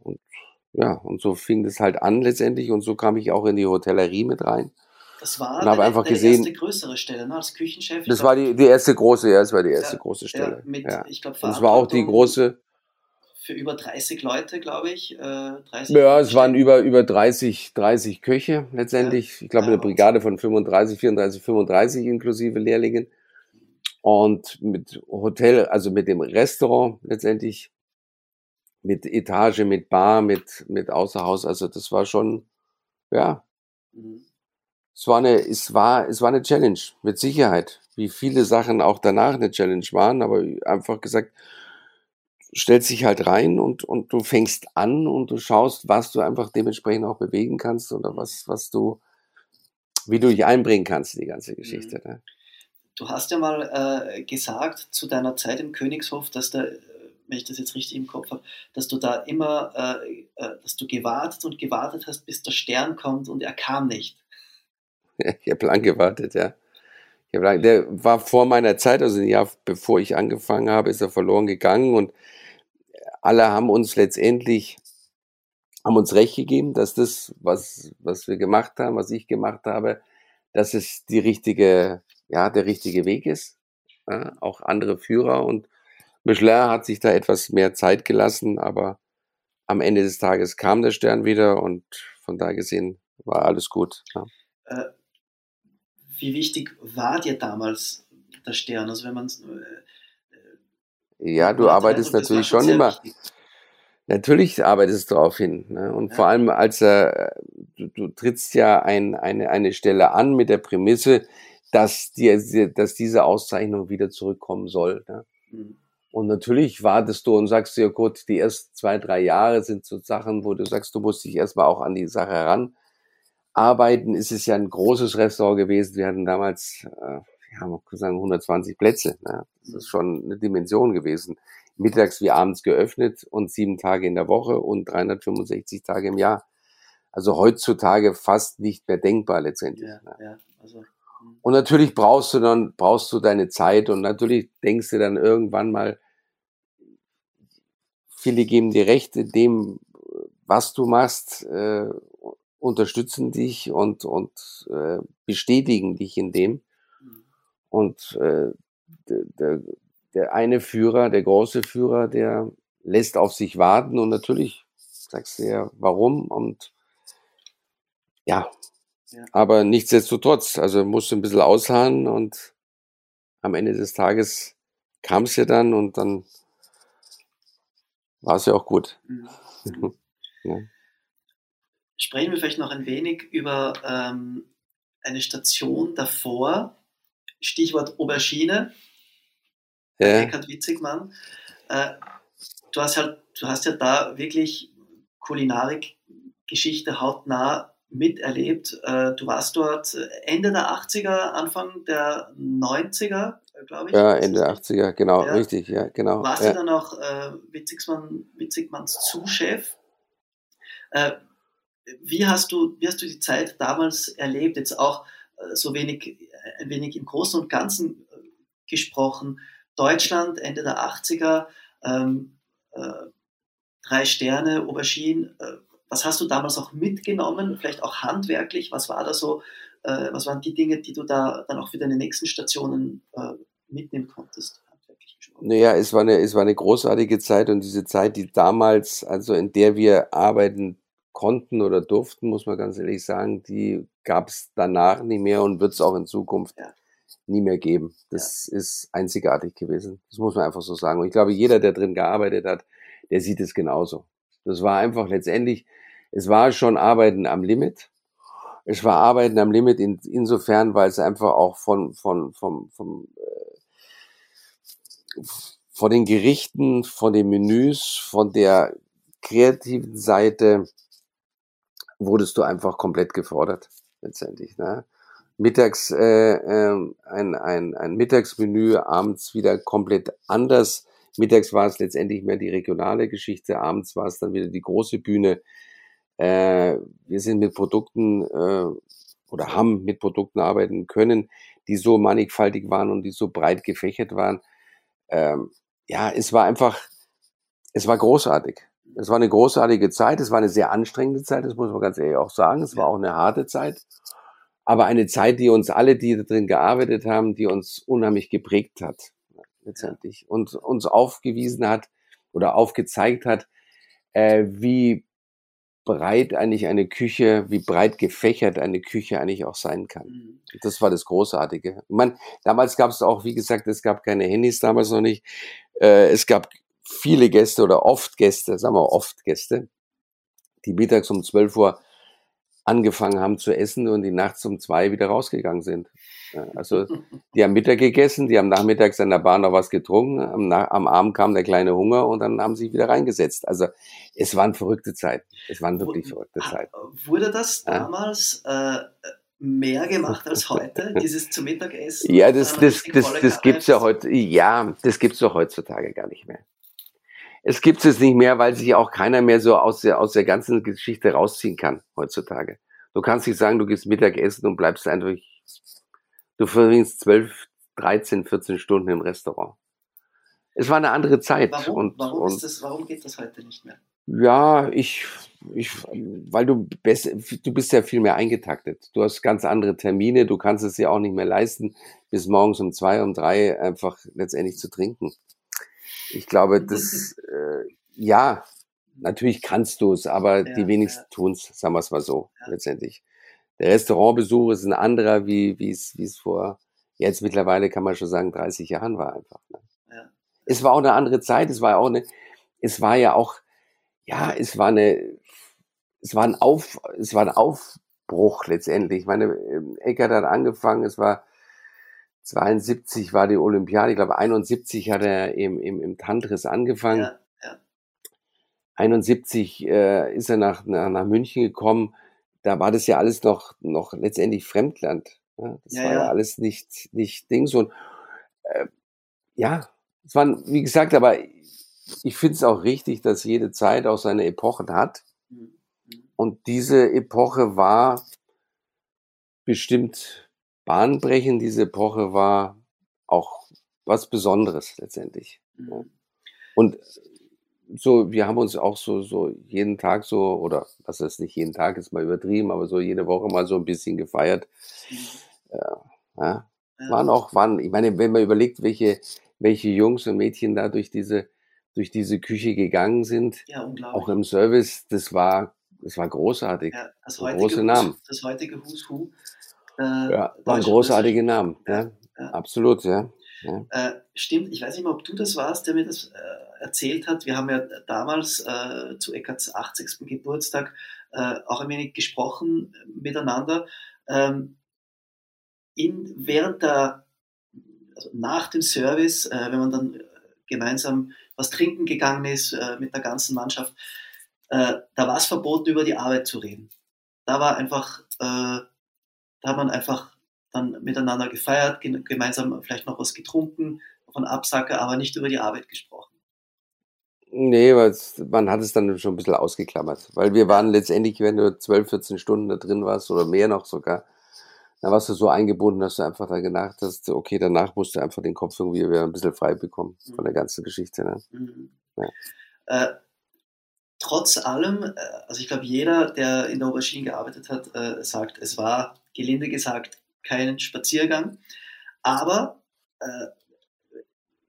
Speaker 1: Und ja, und so fing das halt an letztendlich und so kam ich auch in die Hotellerie mit rein.
Speaker 3: Das war
Speaker 1: Und
Speaker 3: deine,
Speaker 1: einfach
Speaker 3: deine
Speaker 1: gesehen-
Speaker 3: erste größere Stelle, ne? als Küchenchef.
Speaker 1: Das
Speaker 3: glaub,
Speaker 1: war die, die erste große, ja, das war die erste
Speaker 3: Ja,
Speaker 1: große Stelle.
Speaker 3: mit,
Speaker 1: ja.
Speaker 3: ich glaube,
Speaker 1: Und es war auch die große,
Speaker 3: für über 30 Leute, glaube ich. Äh, 30
Speaker 1: ja, es waren über, über 30, 30 Köche letztendlich. Ich glaube,
Speaker 3: Ja,
Speaker 1: eine Brigade von 35, 34, 35 inklusive Lehrlingen. Und mit Hotel, also mit dem Restaurant letztendlich, mit Etage, mit Bar, mit, mit Außerhaus. Also das war schon, ja,
Speaker 3: Mhm.
Speaker 1: es war eine, es war, es war eine Challenge, mit Sicherheit. Wie viele Sachen auch danach eine Challenge waren, aber einfach gesagt, stellst dich halt rein und, und du fängst an und du schaust, was du einfach dementsprechend auch bewegen kannst oder was, was du, wie du dich einbringen kannst in die ganze Geschichte. Ne?
Speaker 3: Du hast ja mal äh, gesagt zu deiner Zeit im Königshof, dass da, wenn ich das jetzt richtig im Kopf habe, dass du da immer, äh, äh, dass du gewartet und gewartet hast, bis der Stern kommt und er kam nicht.
Speaker 1: Ich habe lang gewartet, ja. Ich hab lang, der war vor meiner Zeit, also ein Jahr bevor ich angefangen habe, ist er verloren gegangen und alle haben uns letztendlich, haben uns recht gegeben, dass das, was, was wir gemacht haben, was ich gemacht habe, dass es die richtige, ja, der richtige Weg ist. Ja, auch andere Führer und Michelin hat sich da etwas mehr Zeit gelassen, aber am Ende des Tages kam der Stern wieder und von da gesehen war alles gut. Ja.
Speaker 3: Äh, wie wichtig war dir damals der Stern? Also wenn man äh,
Speaker 1: Ja, du arbeitest natürlich schon immer. Natürlich arbeitest du darauf hin. Ne? Und
Speaker 3: Ja.
Speaker 1: vor allem, als er, du, du trittst ja ein, eine, eine Stelle an mit der Prämisse, dass, dir, dass diese Auszeichnung wieder zurückkommen soll. Ne?
Speaker 3: Mhm.
Speaker 1: Und natürlich wartest du und sagst dir, gut, die ersten zwei, drei Jahre sind so Sachen, wo du sagst, du musst dich erstmal auch an die Sache ran. Arbeiten ist es ja ein großes Restaurant gewesen. Wir hatten damals, äh, ja, man kann sagen, 120 Plätze. Ne? Das ist schon eine Dimension gewesen. Mittags wie abends geöffnet und sieben Tage in der Woche und 365 Tage im Jahr. Also heutzutage fast nicht mehr denkbar letztendlich.
Speaker 3: Ja,
Speaker 1: ne?
Speaker 3: ja, also, mhm.
Speaker 1: Und natürlich brauchst du dann, brauchst du deine Zeit und natürlich denkst du dann irgendwann mal, viele geben dir recht in dem, was du machst, äh, unterstützen dich und, und äh, bestätigen dich in dem. Und äh, der, der, der eine Führer, der große Führer, der lässt auf sich warten und natürlich sagst du ja, warum und ja,
Speaker 3: Ja.
Speaker 1: aber nichtsdestotrotz, also musst du ein bisschen ausharren und am Ende des Tages kam es ja dann und dann war es ja auch gut.
Speaker 3: Mhm. (laughs)
Speaker 1: Ja.
Speaker 3: Sprechen wir vielleicht noch ein wenig über ähm, eine Station davor. Stichwort Aubergine,
Speaker 1: Ja,
Speaker 3: Eckhard Witzigmann. Äh, du hast halt, du hast ja da wirklich Kulinarik-Geschichte hautnah miterlebt. Äh, du warst dort Ende der 80er, Anfang der 90er, glaube ich.
Speaker 1: ja Ende
Speaker 3: richtig?
Speaker 1: 80er, genau,
Speaker 3: Ja.
Speaker 1: richtig, ja, genau.
Speaker 3: Warst du
Speaker 1: Ja.
Speaker 3: dann auch äh, Witzigmann, Witzigmanns Zuschef? Äh, wie, hast du, wie hast du die Zeit damals erlebt? Jetzt auch äh, so wenig, äh, ein wenig im Großen und Ganzen äh, gesprochen. Deutschland, Ende der 80er, ähm, äh, drei Sterne, Aubergine. Äh, was hast du damals auch mitgenommen? Vielleicht auch handwerklich? Was war da so? Äh, was waren die Dinge, die du da dann auch für deine nächsten Stationen äh, mitnehmen konntest?
Speaker 1: Naja, es war, eine, es war eine großartige Zeit und diese Zeit, die damals, also in der wir arbeiten konnten oder durften, muss man ganz ehrlich sagen, die gab es danach nie mehr und wird es auch in Zukunft
Speaker 3: Ja.
Speaker 1: nie mehr geben. Das ist einzigartig gewesen. Das muss man einfach so sagen. Und ich glaube, jeder, der drin gearbeitet hat, der sieht es genauso. Das war einfach letztendlich, es war schon Arbeiten am Limit. Es war Arbeiten am Limit in, insofern, weil es einfach auch von, von, vom, vom, äh, von den Gerichten, von den Menüs, von der kreativen Seite wurdest du einfach komplett gefordert, letztendlich. Ne? Mittags äh, ähm, ein, ein, ein Mittagsmenü, abends wieder komplett anders. Mittags war es letztendlich mehr die regionale Geschichte, abends war es dann wieder die große Bühne. Äh, wir sind mit Produkten äh, oder haben mit Produkten arbeiten können, die so mannigfaltig waren und die so breit gefächert waren. Ähm, ja, es war einfach, es war großartig. Es war eine großartige Zeit, es war eine sehr anstrengende Zeit, das muss man ganz ehrlich auch sagen. Es war auch eine harte Zeit, aber eine Zeit, die uns alle, die da drin gearbeitet haben, die uns unheimlich geprägt hat, letztendlich. Und uns aufgewiesen hat oder aufgezeigt hat, äh, wie breit eigentlich eine Küche, wie breit gefächert eine Küche eigentlich auch sein kann. Mhm. Das war das Großartige. Meine, damals gab es auch, wie gesagt, es gab keine Handys damals noch nicht. Äh, es gab viele Gäste oder oft Gäste, sagen wir oft Gäste, die mittags um 12 Uhr angefangen haben zu essen und die nachts um zwei wieder rausgegangen sind. Also (laughs) die haben Mittag gegessen, die haben nachmittags in der Bahn noch was getrunken, am, am, Abend kam der kleine Hunger und dann haben sie wieder reingesetzt. Also es waren verrückte Zeiten. Es waren wirklich verrückte Zeiten.
Speaker 3: Wurde das damals äh, mehr gemacht als heute, (laughs) dieses zu Mittagessen?
Speaker 1: Ja, das, das, das, das, das gibt's ja heute, ja, das gibt's doch heutzutage gar nicht mehr. Es gibt es nicht mehr, weil sich auch keiner mehr so aus der, aus der ganzen Geschichte rausziehen kann heutzutage. Du kannst nicht sagen, du gehst Mittagessen und bleibst einfach, du verbringst 12, 13, 14 Stunden im Restaurant. Es war eine andere Zeit.
Speaker 3: Warum,
Speaker 1: und,
Speaker 3: warum,
Speaker 1: und,
Speaker 3: das, warum geht das heute nicht mehr?
Speaker 1: Ja, ich, ich, weil du best, du bist ja viel mehr eingetaktet. Du hast ganz andere Termine, du kannst es ja auch nicht mehr leisten, bis morgens um zwei, um drei einfach letztendlich zu trinken. Ich glaube, das, äh, ja, natürlich kannst du es, aber ja, die wenigsten ja. tun es, sagen wir es mal so, ja. letztendlich. Der Restaurantbesuch ist ein anderer, wie wie es wie es vor, jetzt mittlerweile kann man schon sagen, 30 Jahren war einfach. Ne? Ja. Es war auch eine andere Zeit, es war auch eine, es war ja auch, ja, es war eine, es war ein Auf, es war ein Aufbruch letztendlich. Ich meine, ähm, Eckert hat angefangen, es war 72 war die Olympiade, ich glaube 71 hat er im, im, im Tantris angefangen. Ja, ja. 71 äh, ist er nach, nach, nach München gekommen. Da war das ja alles noch, noch letztendlich Fremdland. Ja? Das ja, war ja, alles nicht, nicht Dings. Und äh, ja, es waren, wie gesagt, aber ich finde es auch richtig, dass jede Zeit auch seine Epochen hat. Mhm. Und diese Epoche war bestimmt bahnbrechend. Diese Epoche war auch was Besonderes letztendlich. Mhm. Und so, wir haben uns auch so, so jeden Tag so, oder was ist nicht jeden Tag, ist mal übertrieben, aber so jede Woche mal so ein bisschen gefeiert. Mhm. Ja, ja. Waren auch, waren, ich meine, wenn man überlegt, welche, welche Jungs und Mädchen da durch diese, durch diese Küche gegangen sind, ja, auch im Service, das war, das war großartig. Ja,
Speaker 3: das heutige große Namen. das heutige Who's Who
Speaker 1: äh, ja, waren großartige Namen. Ja, ja. Absolut, ja. ja.
Speaker 3: Äh, stimmt, ich weiß nicht mehr, ob du das warst, der mir das äh, erzählt hat. Wir haben ja damals äh, zu Eckarts 80. Geburtstag äh, auch ein wenig gesprochen miteinander. Ähm, in, während der, also nach dem Service, äh, wenn man dann gemeinsam was trinken gegangen ist mit der ganzen Mannschaft, da war es verboten, über die Arbeit zu reden. Da war einfach da hat man einfach dann miteinander gefeiert, gemeinsam vielleicht noch was getrunken, von Absacker, aber nicht über die Arbeit gesprochen.
Speaker 1: Nee, weil man hat es dann schon ein bisschen ausgeklammert. Weil wir waren letztendlich, wenn du 12, 14 Stunden da drin warst oder mehr noch sogar, dann warst du so eingebunden, dass du einfach da gedacht hast, okay, danach musst du einfach den Kopf irgendwie wieder ein bisschen frei bekommen von der mhm. ganzen Geschichte. Ne? Mhm.
Speaker 3: Ja. Äh, trotz allem, äh, also ich glaube, jeder, der in der Aubergine gearbeitet hat, äh, sagt, es war gelinde gesagt kein Spaziergang. Aber äh,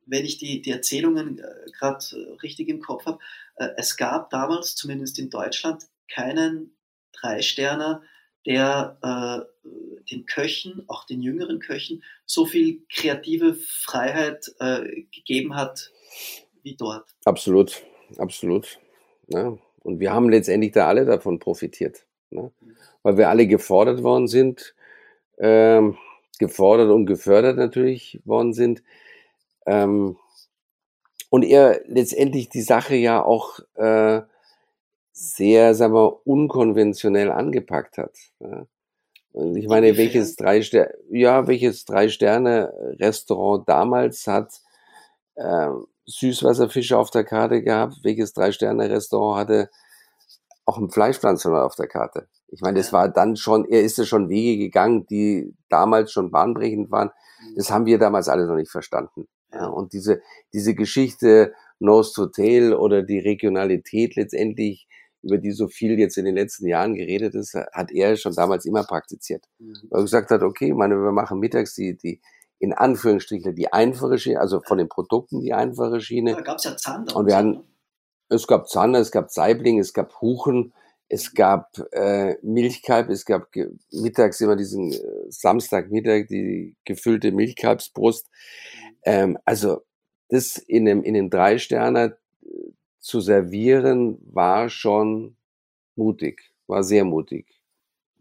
Speaker 3: wenn ich die, die Erzählungen äh, gerade äh, richtig im Kopf habe, äh, es gab damals, zumindest in Deutschland, keinen Dreisterner, der äh, den Köchen, auch den jüngeren Köchen, so viel kreative Freiheit äh, gegeben hat wie dort.
Speaker 1: Absolut, absolut. Ja. Und wir haben letztendlich da alle davon profitiert. Ne? Weil wir alle gefordert worden sind, ähm, gefordert und gefördert natürlich worden sind. Ähm, und er letztendlich die Sache ja auch äh, sehr, sagen wir, unkonventionell angepackt hat. Ja. Und ich meine, welches drei Sterne, ja, welches drei Sterne Restaurant damals hat äh, Süßwasserfische auf der Karte gehabt? Welches drei Sterne Restaurant hatte auch ein Fleischpflanzen auf der Karte. Ich meine, das war dann schon, er ist ja schon Wege gegangen, die damals schon bahnbrechend waren. Mhm. Das haben wir damals alle noch nicht verstanden. Ja, und diese, diese Geschichte Nose to Tail oder die Regionalität letztendlich, über die so viel jetzt in den letzten Jahren geredet ist, hat er schon damals immer praktiziert. Mhm. Weil er gesagt hat, okay, meine, wir machen mittags die, die, in Anführungsstrichen die einfache Schiene, also von den Produkten die einfache Schiene.
Speaker 3: Da gab es ja Zander.
Speaker 1: Und wir hatten, ne? Es gab Zander, es gab Saibling, es gab Huchen, es gab äh, Milchkalb, es gab mittags immer diesen äh, Samstagmittag die gefüllte Milchkalbsbrust. Ähm, also das in einem, in einem Drei-Sterner äh, zu servieren, war schon mutig, war sehr mutig.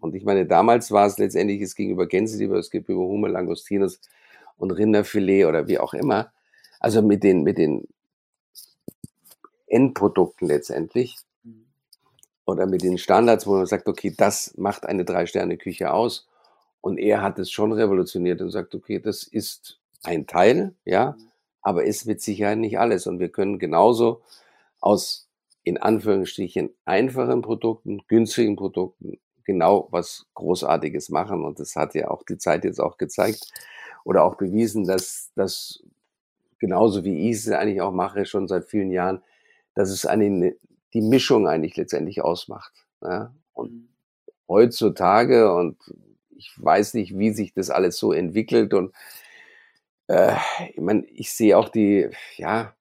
Speaker 1: Und ich meine, damals war es letztendlich, es ging über Gänseleber, es gibt über Hummel, Langostinos und Rinderfilet oder wie auch immer. Also mit den, mit den Endprodukten letztendlich oder mit den Standards, wo man sagt, okay, das macht eine Drei-Sterne-Küche aus. Und er hat es schon revolutioniert und sagt, okay, das ist ein Teil, ja, aber ist mit Sicherheit nicht alles. Und wir können genauso aus, in Anführungsstrichen, einfachen Produkten, günstigen Produkten genau was Großartiges machen. Und das hat ja auch die Zeit jetzt auch gezeigt oder auch bewiesen, dass das genauso wie ich es eigentlich auch mache, schon seit vielen Jahren, dass es eine die Mischung eigentlich letztendlich ausmacht. Ja? Und mhm. heutzutage, und ich weiß nicht, wie sich das alles so entwickelt, und äh, ich meine, ich sehe auch die, ja,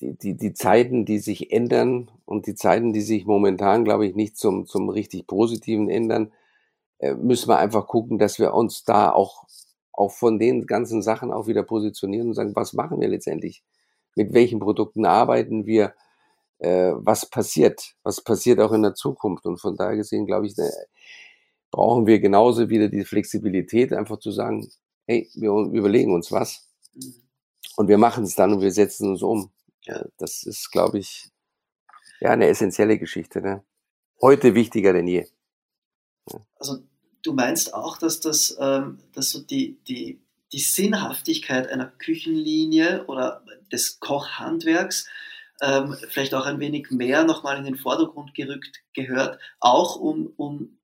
Speaker 1: die, die, die Zeiten, die sich ändern und die Zeiten, die sich momentan, glaube ich, nicht zum, zum richtig Positiven ändern, äh, müssen wir einfach gucken, dass wir uns da auch, auch von den ganzen Sachen auch wieder positionieren und sagen, was machen wir letztendlich? Mit welchen Produkten arbeiten wir? äh, was passiert, was passiert auch in der Zukunft. Und von daher gesehen, glaube ich, ne, brauchen wir genauso wieder die Flexibilität, einfach zu sagen, hey, wir überlegen uns was mhm. und wir machen es dann und wir setzen uns um. Ja, das ist, glaube ich, ja, eine essentielle Geschichte. Ne? Heute wichtiger denn je.
Speaker 3: Ja. Also du meinst auch, dass das, ähm, dass so die, die, die Sinnhaftigkeit einer Küchenlinie oder des Kochhandwerks ähm, vielleicht auch ein wenig mehr nochmal in den Vordergrund gerückt gehört, auch um, um,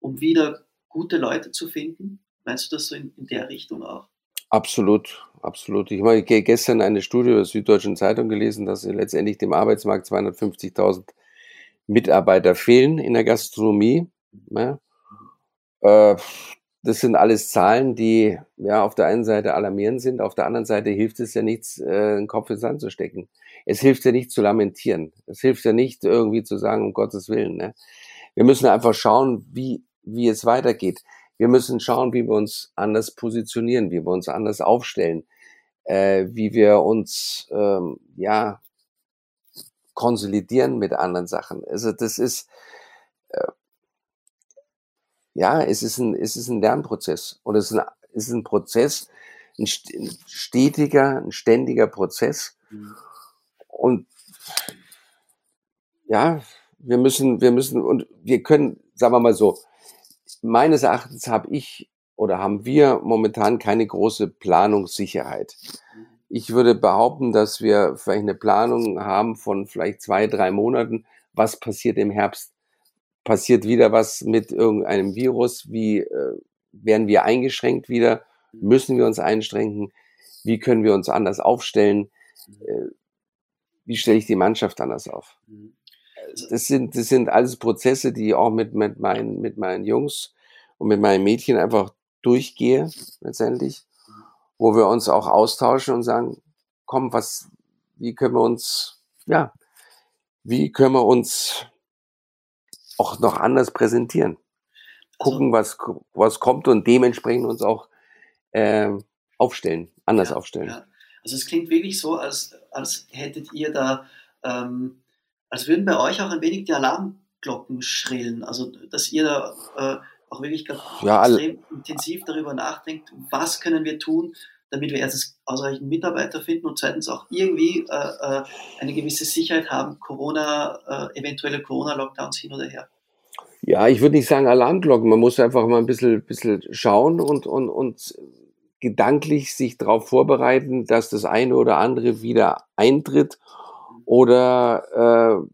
Speaker 3: um wieder gute Leute zu finden? Meinst du das so in, in der Richtung auch?
Speaker 1: Absolut, absolut. Ich habe gestern eine Studie der Süddeutschen Zeitung gelesen, dass letztendlich dem Arbeitsmarkt 250.000 Mitarbeiter fehlen in der Gastronomie. Ja. Äh, das sind alles Zahlen, die ja auf der einen Seite alarmierend sind, auf der anderen Seite hilft es ja nichts, äh, den Kopf ins Sand zu stecken es hilft ja nicht zu lamentieren. Es hilft ja nicht irgendwie zu sagen, um Gottes Willen. Ne? Wir müssen einfach schauen, wie, wie es weitergeht. Wir müssen schauen, wie wir uns anders positionieren, wie wir uns anders aufstellen, äh, wie wir uns, ähm, ja, konsolidieren mit anderen Sachen. Also das ist, äh, ja, es ist ein, es ist ein Lernprozess und es ist ein, es ist ein Prozess, ein stetiger, ein ständiger Prozess. Mhm. Und ja, wir müssen, wir müssen, und wir können, sagen wir mal so, meines Erachtens habe ich oder haben wir momentan keine große Planungssicherheit. Ich würde behaupten, dass wir vielleicht eine Planung haben von vielleicht zwei, drei Monaten. Was passiert im Herbst? Passiert wieder was mit irgendeinem Virus? Wie äh, werden wir eingeschränkt wieder? Müssen wir uns einschränken? Wie können wir uns anders aufstellen? Äh, wie stelle ich die Mannschaft anders auf? Mhm. Das sind, das sind alles Prozesse, die ich auch mit, mit, meinen, mit meinen Jungs und mit meinen Mädchen einfach durchgehe, letztendlich, wo wir uns auch austauschen und sagen, komm, was, wie können wir uns, ja, wie können wir uns auch noch anders präsentieren? Also Gucken, was, was kommt und dementsprechend uns auch äh, aufstellen, anders
Speaker 3: ja,
Speaker 1: aufstellen.
Speaker 3: Ja. Also es klingt wirklich so, als, als hättet ihr da, ähm, als würden bei euch auch ein wenig die Alarmglocken schrillen. Also dass ihr da äh, auch wirklich ja, extrem intensiv darüber nachdenkt, was können wir tun, damit wir erstens ausreichend Mitarbeiter finden und zweitens auch irgendwie äh, äh, eine gewisse Sicherheit haben, Corona, äh, eventuelle Corona-Lockdowns hin oder her.
Speaker 1: Ja, ich würde nicht sagen Alarmglocken. Man muss einfach mal ein bisschen, bisschen schauen und, und, und gedanklich sich darauf vorbereiten, dass das eine oder andere wieder eintritt oder äh,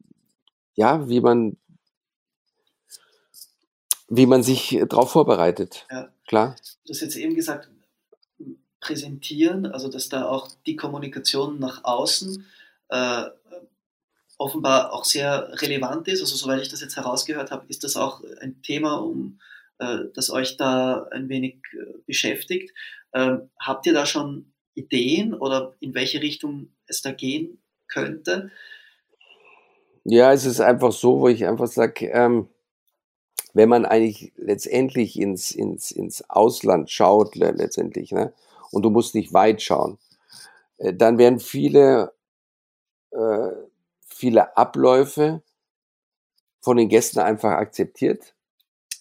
Speaker 1: ja, wie man wie man sich darauf vorbereitet. Ja. Klar.
Speaker 3: Du hast jetzt eben gesagt, präsentieren, also dass da auch die Kommunikation nach außen äh, offenbar auch sehr relevant ist. Also soweit ich das jetzt herausgehört habe, ist das auch ein Thema, um äh, das euch da ein wenig äh, beschäftigt. Ähm, habt ihr da schon Ideen oder in welche Richtung es da gehen könnte?
Speaker 1: Ja, es ist einfach so, wo ich einfach sage, ähm, wenn man eigentlich letztendlich ins, ins, ins Ausland schaut, letztendlich, ne, und du musst nicht weit schauen, äh, dann werden viele, äh, viele Abläufe von den Gästen einfach akzeptiert.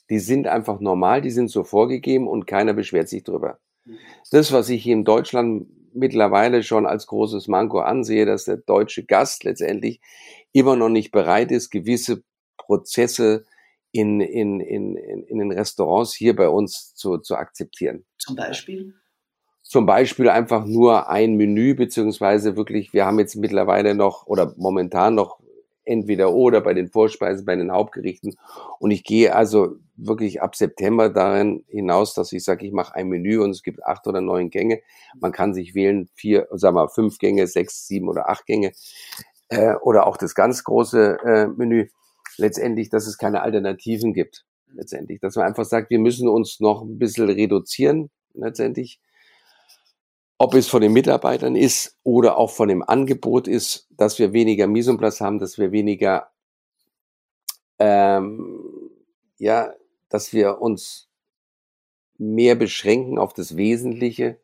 Speaker 1: Die sind einfach normal, die sind so vorgegeben und keiner beschwert sich drüber. Das, was ich hier in Deutschland mittlerweile schon als großes Manko ansehe, dass der deutsche Gast letztendlich immer noch nicht bereit ist, gewisse Prozesse in, in, in, in den Restaurants hier bei uns zu, zu akzeptieren.
Speaker 3: Zum Beispiel?
Speaker 1: Zum Beispiel einfach nur ein Menü, beziehungsweise wirklich, wir haben jetzt mittlerweile noch oder momentan noch entweder oder bei den Vorspeisen, bei den Hauptgerichten. Und ich gehe also wirklich ab September darin hinaus, dass ich sage, ich mache ein Menü und es gibt acht oder neun Gänge. Man kann sich wählen, vier, sagen wir fünf Gänge, sechs, sieben oder acht Gänge äh, oder auch das ganz große äh, Menü. Letztendlich, dass es keine Alternativen gibt. Letztendlich, dass man einfach sagt, wir müssen uns noch ein bisschen reduzieren. Letztendlich, ob es von den Mitarbeitern ist oder auch von dem Angebot ist, dass wir weniger Mise en place haben, dass wir weniger, ähm, ja, dass wir uns mehr beschränken auf das Wesentliche.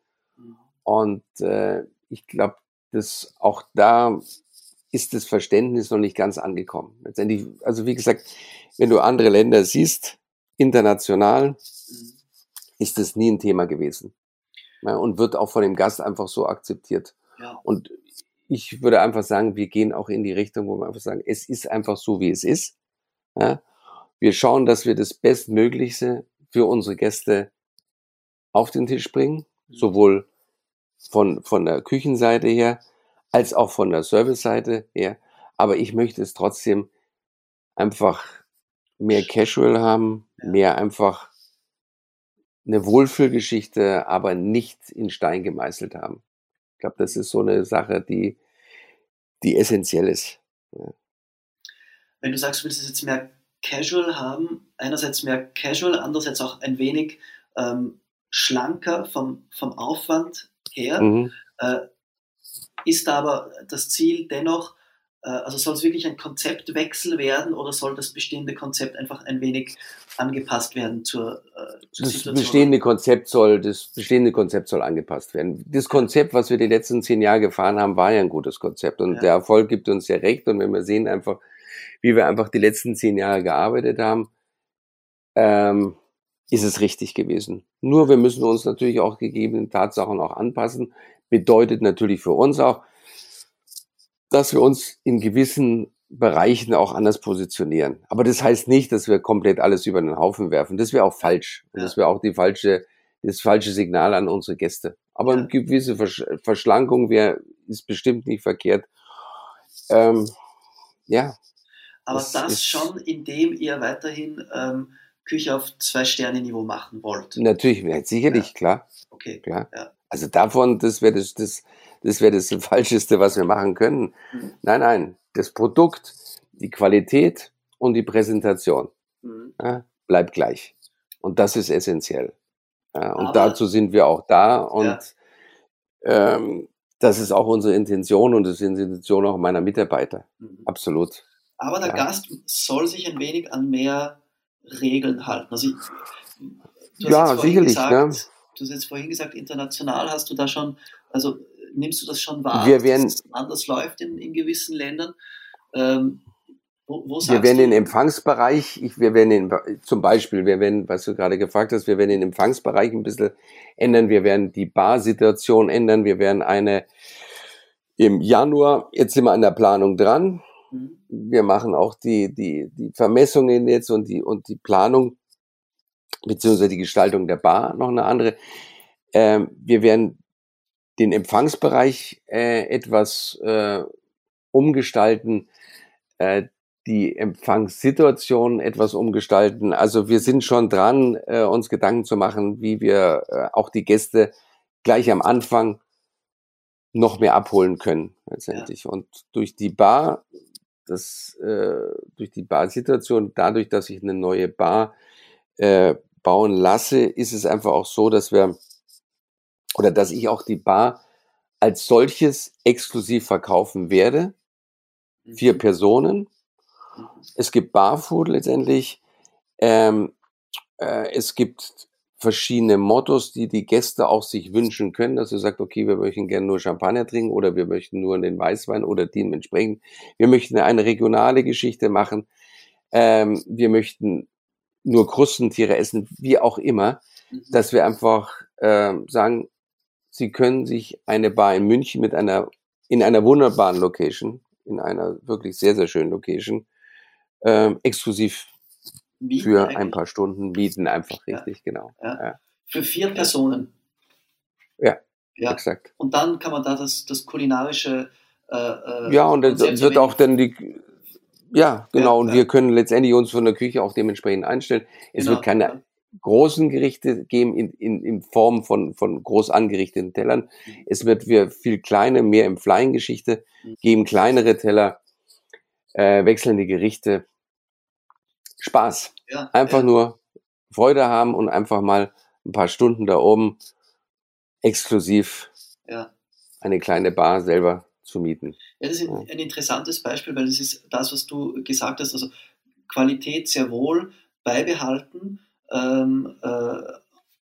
Speaker 1: Und äh, ich glaube, dass auch da ist das Verständnis noch nicht ganz angekommen. Letztendlich, also wie gesagt, wenn du andere Länder siehst, international, ist das nie ein Thema gewesen. Ja, und wird auch von dem Gast einfach so akzeptiert. Ja. Und ich würde einfach sagen, wir gehen auch in die Richtung, wo wir einfach sagen, es ist einfach so, wie es ist. Ja? Wir schauen, dass wir das Bestmöglichste für unsere Gäste auf den Tisch bringen, mhm. sowohl von, von der Küchenseite her, als auch von der Service-Seite her. Aber ich möchte es trotzdem einfach mehr casual haben, mehr einfach eine Wohlfühlgeschichte, aber nicht in Stein gemeißelt haben. Ich glaube, das ist so eine Sache, die, die essentiell ist. Ja.
Speaker 3: Wenn du sagst, du willst es jetzt mehr casual haben, einerseits mehr casual, andererseits auch ein wenig ähm, schlanker vom, vom Aufwand her, mhm. äh, ist aber das Ziel dennoch, also soll es wirklich ein Konzeptwechsel werden oder soll das bestehende Konzept einfach ein wenig angepasst werden zur,
Speaker 1: äh, zur das Situation? bestehende Konzept soll das bestehende Konzept soll angepasst werden. Das Konzept, was wir die letzten zehn Jahre gefahren haben, war ja ein gutes Konzept und ja. der Erfolg gibt uns ja recht und wenn wir sehen einfach, wie wir einfach die letzten zehn Jahre gearbeitet haben, ähm, ist es richtig gewesen. Nur wir müssen uns natürlich auch gegebenen Tatsachen auch anpassen bedeutet natürlich für uns auch, dass wir uns in gewissen Bereichen auch anders positionieren. Aber das heißt nicht, dass wir komplett alles über den Haufen werfen. Das wäre auch falsch. Und das wäre auch die falsche, das falsche Signal an unsere Gäste. Aber eine gewisse Versch Verschlankung wäre, ist bestimmt nicht verkehrt. Ähm, ja.
Speaker 3: Aber das, das schon, indem ihr weiterhin ähm, Küche auf Zwei-Sterne-Niveau machen wollt.
Speaker 1: Natürlich, sicherlich, ja. klar. Okay. Klar. Ja. Also davon, das wäre das, das, das wäre das (laughs) Falscheste, was wir machen können. Mhm. Nein, nein, das Produkt, die Qualität und die Präsentation mhm. ja, bleibt gleich. Und das ist essentiell. Ja, und Aber, dazu sind wir auch da und ja. ähm, das ist auch unsere Intention und das ist die Intention auch meiner Mitarbeiter. Mhm. Absolut.
Speaker 3: Aber der Gast soll sich ein wenig an mehr Regeln halten. Also ich,
Speaker 1: ja, sicherlich. Gesagt, ne?
Speaker 3: Du hast jetzt vorhin gesagt, international hast du da schon, also nimmst du das schon wahr,
Speaker 1: wir werden, dass es
Speaker 3: anders läuft in, in gewissen Ländern? Ähm,
Speaker 1: wo, wo wir werden du? den Empfangsbereich, ich, wir werden den, zum Beispiel, wir werden, was du gerade gefragt hast, wir werden den Empfangsbereich ein bisschen ändern, wir werden die Barsituation ändern, wir werden eine im Januar, jetzt sind wir an der Planung dran. Mhm. Wir machen auch die, die, die Vermessungen jetzt und die, und die Planung beziehungsweise die Gestaltung der Bar noch eine andere. Ähm, wir werden den Empfangsbereich äh, etwas äh, umgestalten, äh, die Empfangssituation etwas umgestalten. Also wir sind schon dran, äh, uns Gedanken zu machen, wie wir äh, auch die Gäste gleich am Anfang noch mehr abholen können letztendlich. Ja. Und durch die Bar, das, äh, durch die Barsituation, dadurch, dass ich eine neue Bar äh, bauen lasse, ist es einfach auch so, dass wir oder dass ich auch die Bar als solches exklusiv verkaufen werde. Vier mhm. Personen. Mhm. Es gibt Barfood letztendlich. Ähm, äh, es gibt verschiedene Mottos, die die Gäste auch sich wünschen können, dass ihr sagt, okay, wir möchten gerne nur Champagner trinken oder wir möchten nur den Weißwein oder dementsprechend. Wir möchten eine regionale Geschichte machen. Ähm, wir möchten nur Krustentiere essen, wie auch immer, mhm. dass wir einfach äh, sagen, Sie können sich eine Bar in München mit einer, in einer wunderbaren Location, in einer wirklich sehr, sehr schönen Location, äh, exklusiv mieten für eigentlich? ein paar Stunden mieten, einfach richtig, ja. genau. Ja. Ja.
Speaker 3: Für vier Personen.
Speaker 1: Ja, ja, exakt.
Speaker 3: Und dann kann man da das, das kulinarische.
Speaker 1: Äh, äh ja, und das wird auch dann die. Ja, genau. und wir können letztendlich uns von der Küche auch dementsprechend einstellen. Es genau, wird keine großen Gerichte geben in, in, in Form von, von groß angerichteten Tellern. Mhm. Es wird wir viel kleine, mehr im Flying-Geschichte mhm. geben, kleinere Teller, äh, wechselnde Gerichte. Spaß. Ja, einfach ja. nur Freude haben und einfach mal ein paar Stunden da oben exklusiv ja. eine kleine Bar selber zu mieten.
Speaker 3: Ja, das ist ein, ein interessantes Beispiel, weil das ist das, was du gesagt hast. Also Qualität sehr wohl beibehalten, ähm, äh,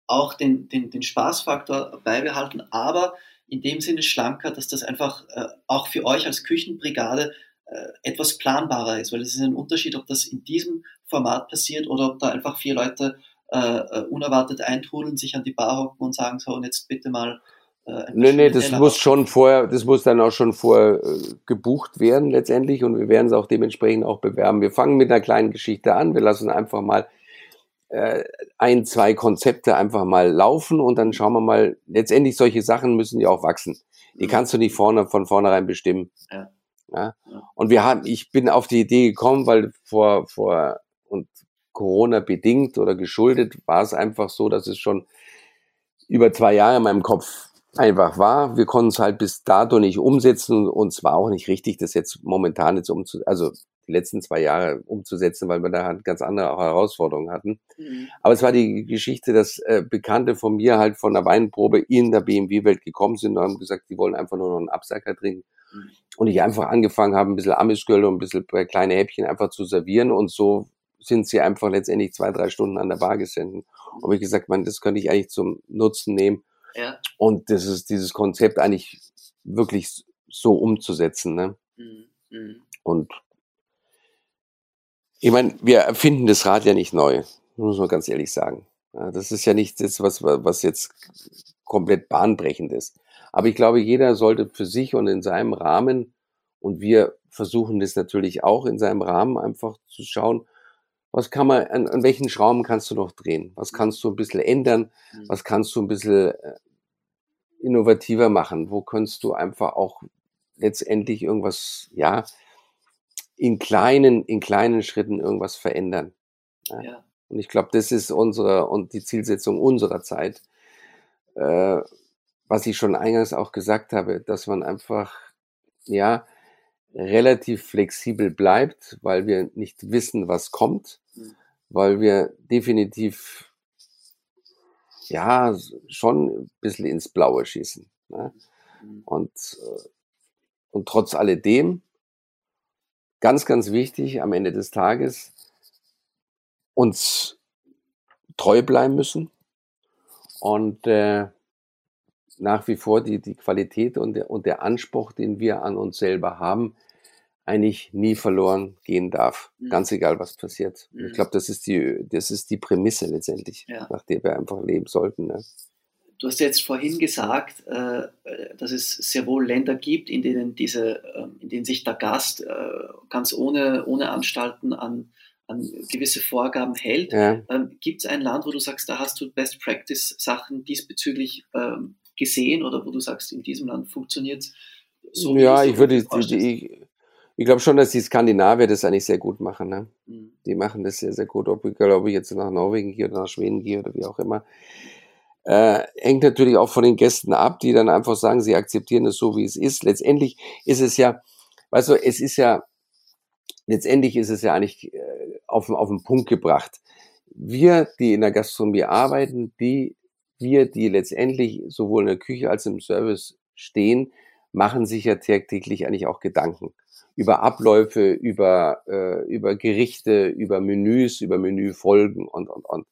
Speaker 3: auch den, den, den Spaßfaktor beibehalten, aber in dem Sinne schlanker, dass das einfach äh, auch für euch als Küchenbrigade äh, etwas planbarer ist, weil es ist ein Unterschied, ob das in diesem Format passiert oder ob da einfach vier Leute äh, äh unerwartet eintrudeln, sich an die Bar hocken und sagen, so und jetzt bitte mal
Speaker 1: äh, nee, nee, das muss schon vorher, das muss dann auch schon vorher äh, gebucht werden letztendlich und wir werden es auch dementsprechend auch bewerben. Wir fangen mit einer kleinen Geschichte an, wir lassen einfach mal äh, ein, zwei Konzepte einfach mal laufen und dann schauen wir mal, letztendlich solche Sachen müssen ja auch wachsen. Die mhm. kannst du nicht vorne, von vornherein bestimmen. Ja. Ja? Und wir haben, ich bin auf die Idee gekommen, weil vor, vor, und Corona bedingt oder geschuldet war es einfach so, dass es schon über zwei Jahre in meinem Kopf einfach war. Wir konnten es halt bis dato nicht umsetzen und es war auch nicht richtig, das jetzt momentan jetzt umzusetzen, also die letzten zwei Jahre umzusetzen, weil wir da halt ganz andere Herausforderungen hatten. Mhm. Aber es war die Geschichte, dass äh, Bekannte von mir halt von der Weinprobe in der BMW-Welt gekommen sind und haben gesagt, die wollen einfach nur noch einen Absacker trinken. Mhm. Und ich einfach angefangen habe, ein bisschen Amisgöl und ein bisschen kleine Häppchen einfach zu servieren und so sind sie einfach letztendlich zwei, drei Stunden an der Bar gesessen. Und habe ich gesagt, man, das könnte ich eigentlich zum Nutzen nehmen. Ja. Und das ist dieses Konzept eigentlich wirklich so umzusetzen. Ne? Mhm. Mhm. Und ich meine, wir erfinden das Rad ja nicht neu, muss man ganz ehrlich sagen. Das ist ja nicht das, was, was jetzt komplett bahnbrechend ist. Aber ich glaube, jeder sollte für sich und in seinem Rahmen, und wir versuchen das natürlich auch in seinem Rahmen einfach zu schauen, was kann man, an, an welchen Schrauben kannst du noch drehen? Was kannst du ein bisschen ändern? Mhm. Was kannst du ein bisschen äh, innovativer machen? Wo kannst du einfach auch letztendlich irgendwas, ja, in kleinen, in kleinen Schritten irgendwas verändern? Ja. ja. Und ich glaube, das ist unsere und die Zielsetzung unserer Zeit. Äh, was ich schon eingangs auch gesagt habe, dass man einfach, ja, relativ flexibel bleibt, weil wir nicht wissen, was kommt, mhm. weil wir definitiv, ja, schon ein bisschen ins Blaue schießen. Ne? Mhm. Und, äh, und trotz alledem, ganz, ganz wichtig am Ende des Tages, uns treu bleiben müssen und äh, nach wie vor die, die Qualität und der, und der Anspruch, den wir an uns selber haben, eigentlich nie verloren gehen darf. Mhm. Ganz egal, was passiert. Mhm. Ich glaube, das ist die, das ist die Prämisse letztendlich, ja. nach der wir einfach leben sollten. Ne?
Speaker 3: Du hast jetzt vorhin gesagt, äh, dass es sehr wohl Länder gibt, in denen diese, äh, in denen sich der Gast äh, ganz ohne, ohne Anstalten an, an gewisse Vorgaben hält. Ja. Ähm, gibt es ein Land, wo du sagst, da hast du Best Practice Sachen diesbezüglich ähm, gesehen oder wo du sagst, in diesem Land funktioniert es
Speaker 1: so? Ja, ich würde, ich, ich glaube schon, dass die Skandinavier das eigentlich sehr gut machen. Ne? Mhm. Die machen das sehr, sehr gut. Ob ich, ob ich jetzt nach Norwegen gehe oder nach Schweden gehe oder wie auch immer. Äh, hängt natürlich auch von den Gästen ab, die dann einfach sagen, sie akzeptieren es so, wie es ist. Letztendlich ist es ja, weißt du, es ist ja, letztendlich ist es ja eigentlich äh, auf, auf den Punkt gebracht. Wir, die in der Gastronomie arbeiten, die, wir, die letztendlich sowohl in der Küche als im Service stehen, machen sich ja täglich eigentlich auch Gedanken über Abläufe, über, äh, über Gerichte, über Menüs, über Menüfolgen und, und, und.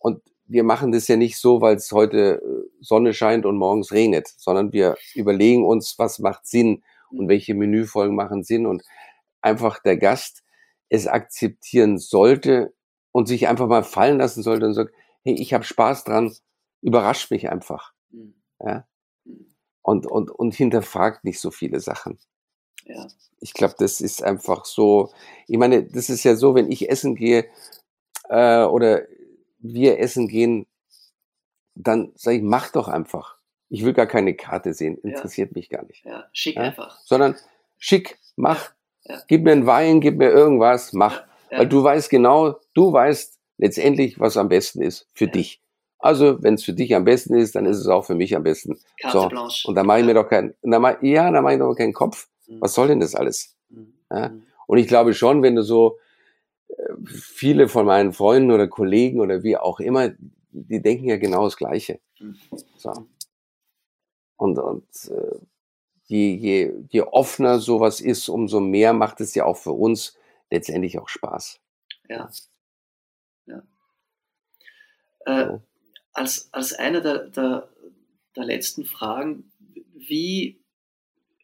Speaker 1: Und wir machen das ja nicht so, weil es heute äh, Sonne scheint und morgens regnet, sondern wir überlegen uns, was macht Sinn und mhm. welche Menüfolgen machen Sinn und einfach der Gast es akzeptieren sollte und sich einfach mal fallen lassen sollte und sagt, hey, ich habe Spaß dran, überrascht mich einfach. Mhm. Ja? Mhm. Und, und, und hinterfragt nicht so viele Sachen. Ja. Ich glaube, das ist einfach so. Ich meine, das ist ja so, wenn ich essen gehe äh, oder wir essen gehen, dann sage ich, mach doch einfach. Ich will gar keine Karte sehen, interessiert ja. mich gar nicht.
Speaker 3: Ja, schick ja? einfach.
Speaker 1: Sondern schick, mach. Gib mir einen Wein, gib mir irgendwas, mach. Weil du weißt genau, du weißt letztendlich, was am besten ist für dich. Also, wenn es für dich am besten ist, dann ist es auch für mich am besten. Carte so. Blanche. Und da mache ich mir doch keinen, ja, da mache ich doch keinen Kopf. Mhm. Was soll denn das alles? Mhm. Mhm. Und ich glaube schon, wenn du so viele von meinen Freunden oder Kollegen oder wie auch immer, die denken ja genau das Gleiche. So. Und, und äh, je, je, je offener sowas ist, umso mehr macht es ja auch für uns letztendlich auch Spaß.
Speaker 3: Ja. ja. Äh, als, als eine der, der, der letzten Fragen, wie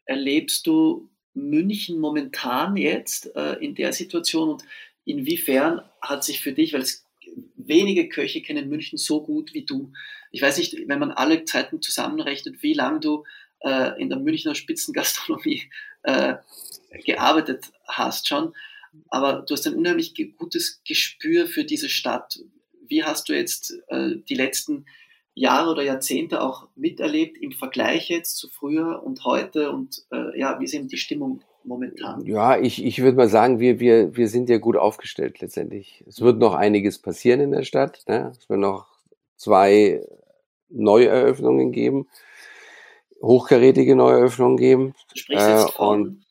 Speaker 3: erlebst du München momentan jetzt äh, in der Situation und inwiefern hat sich für dich, weil es wenige Köche kennen München so gut wie du. Ich weiß nicht, wenn man alle Zeiten zusammenrechnet, wie lange du äh, in der Münchner Spitzengastronomie äh, gearbeitet hast schon, aber du hast ein unheimlich gutes Gespür für diese Stadt. Wie hast du jetzt äh, die letzten Jahre oder Jahrzehnte auch miterlebt im Vergleich jetzt zu früher und heute und äh, ja, wie ist eben die Stimmung momentan?
Speaker 1: Ja, ich, ich würde mal sagen, wir, wir, wir sind ja gut aufgestellt letztendlich. Es wird noch einiges passieren in der Stadt. Ne? Es wird noch zwei Neueröffnungen geben, hochkarätige Neueröffnungen geben.
Speaker 3: Du sprichst jetzt äh, von?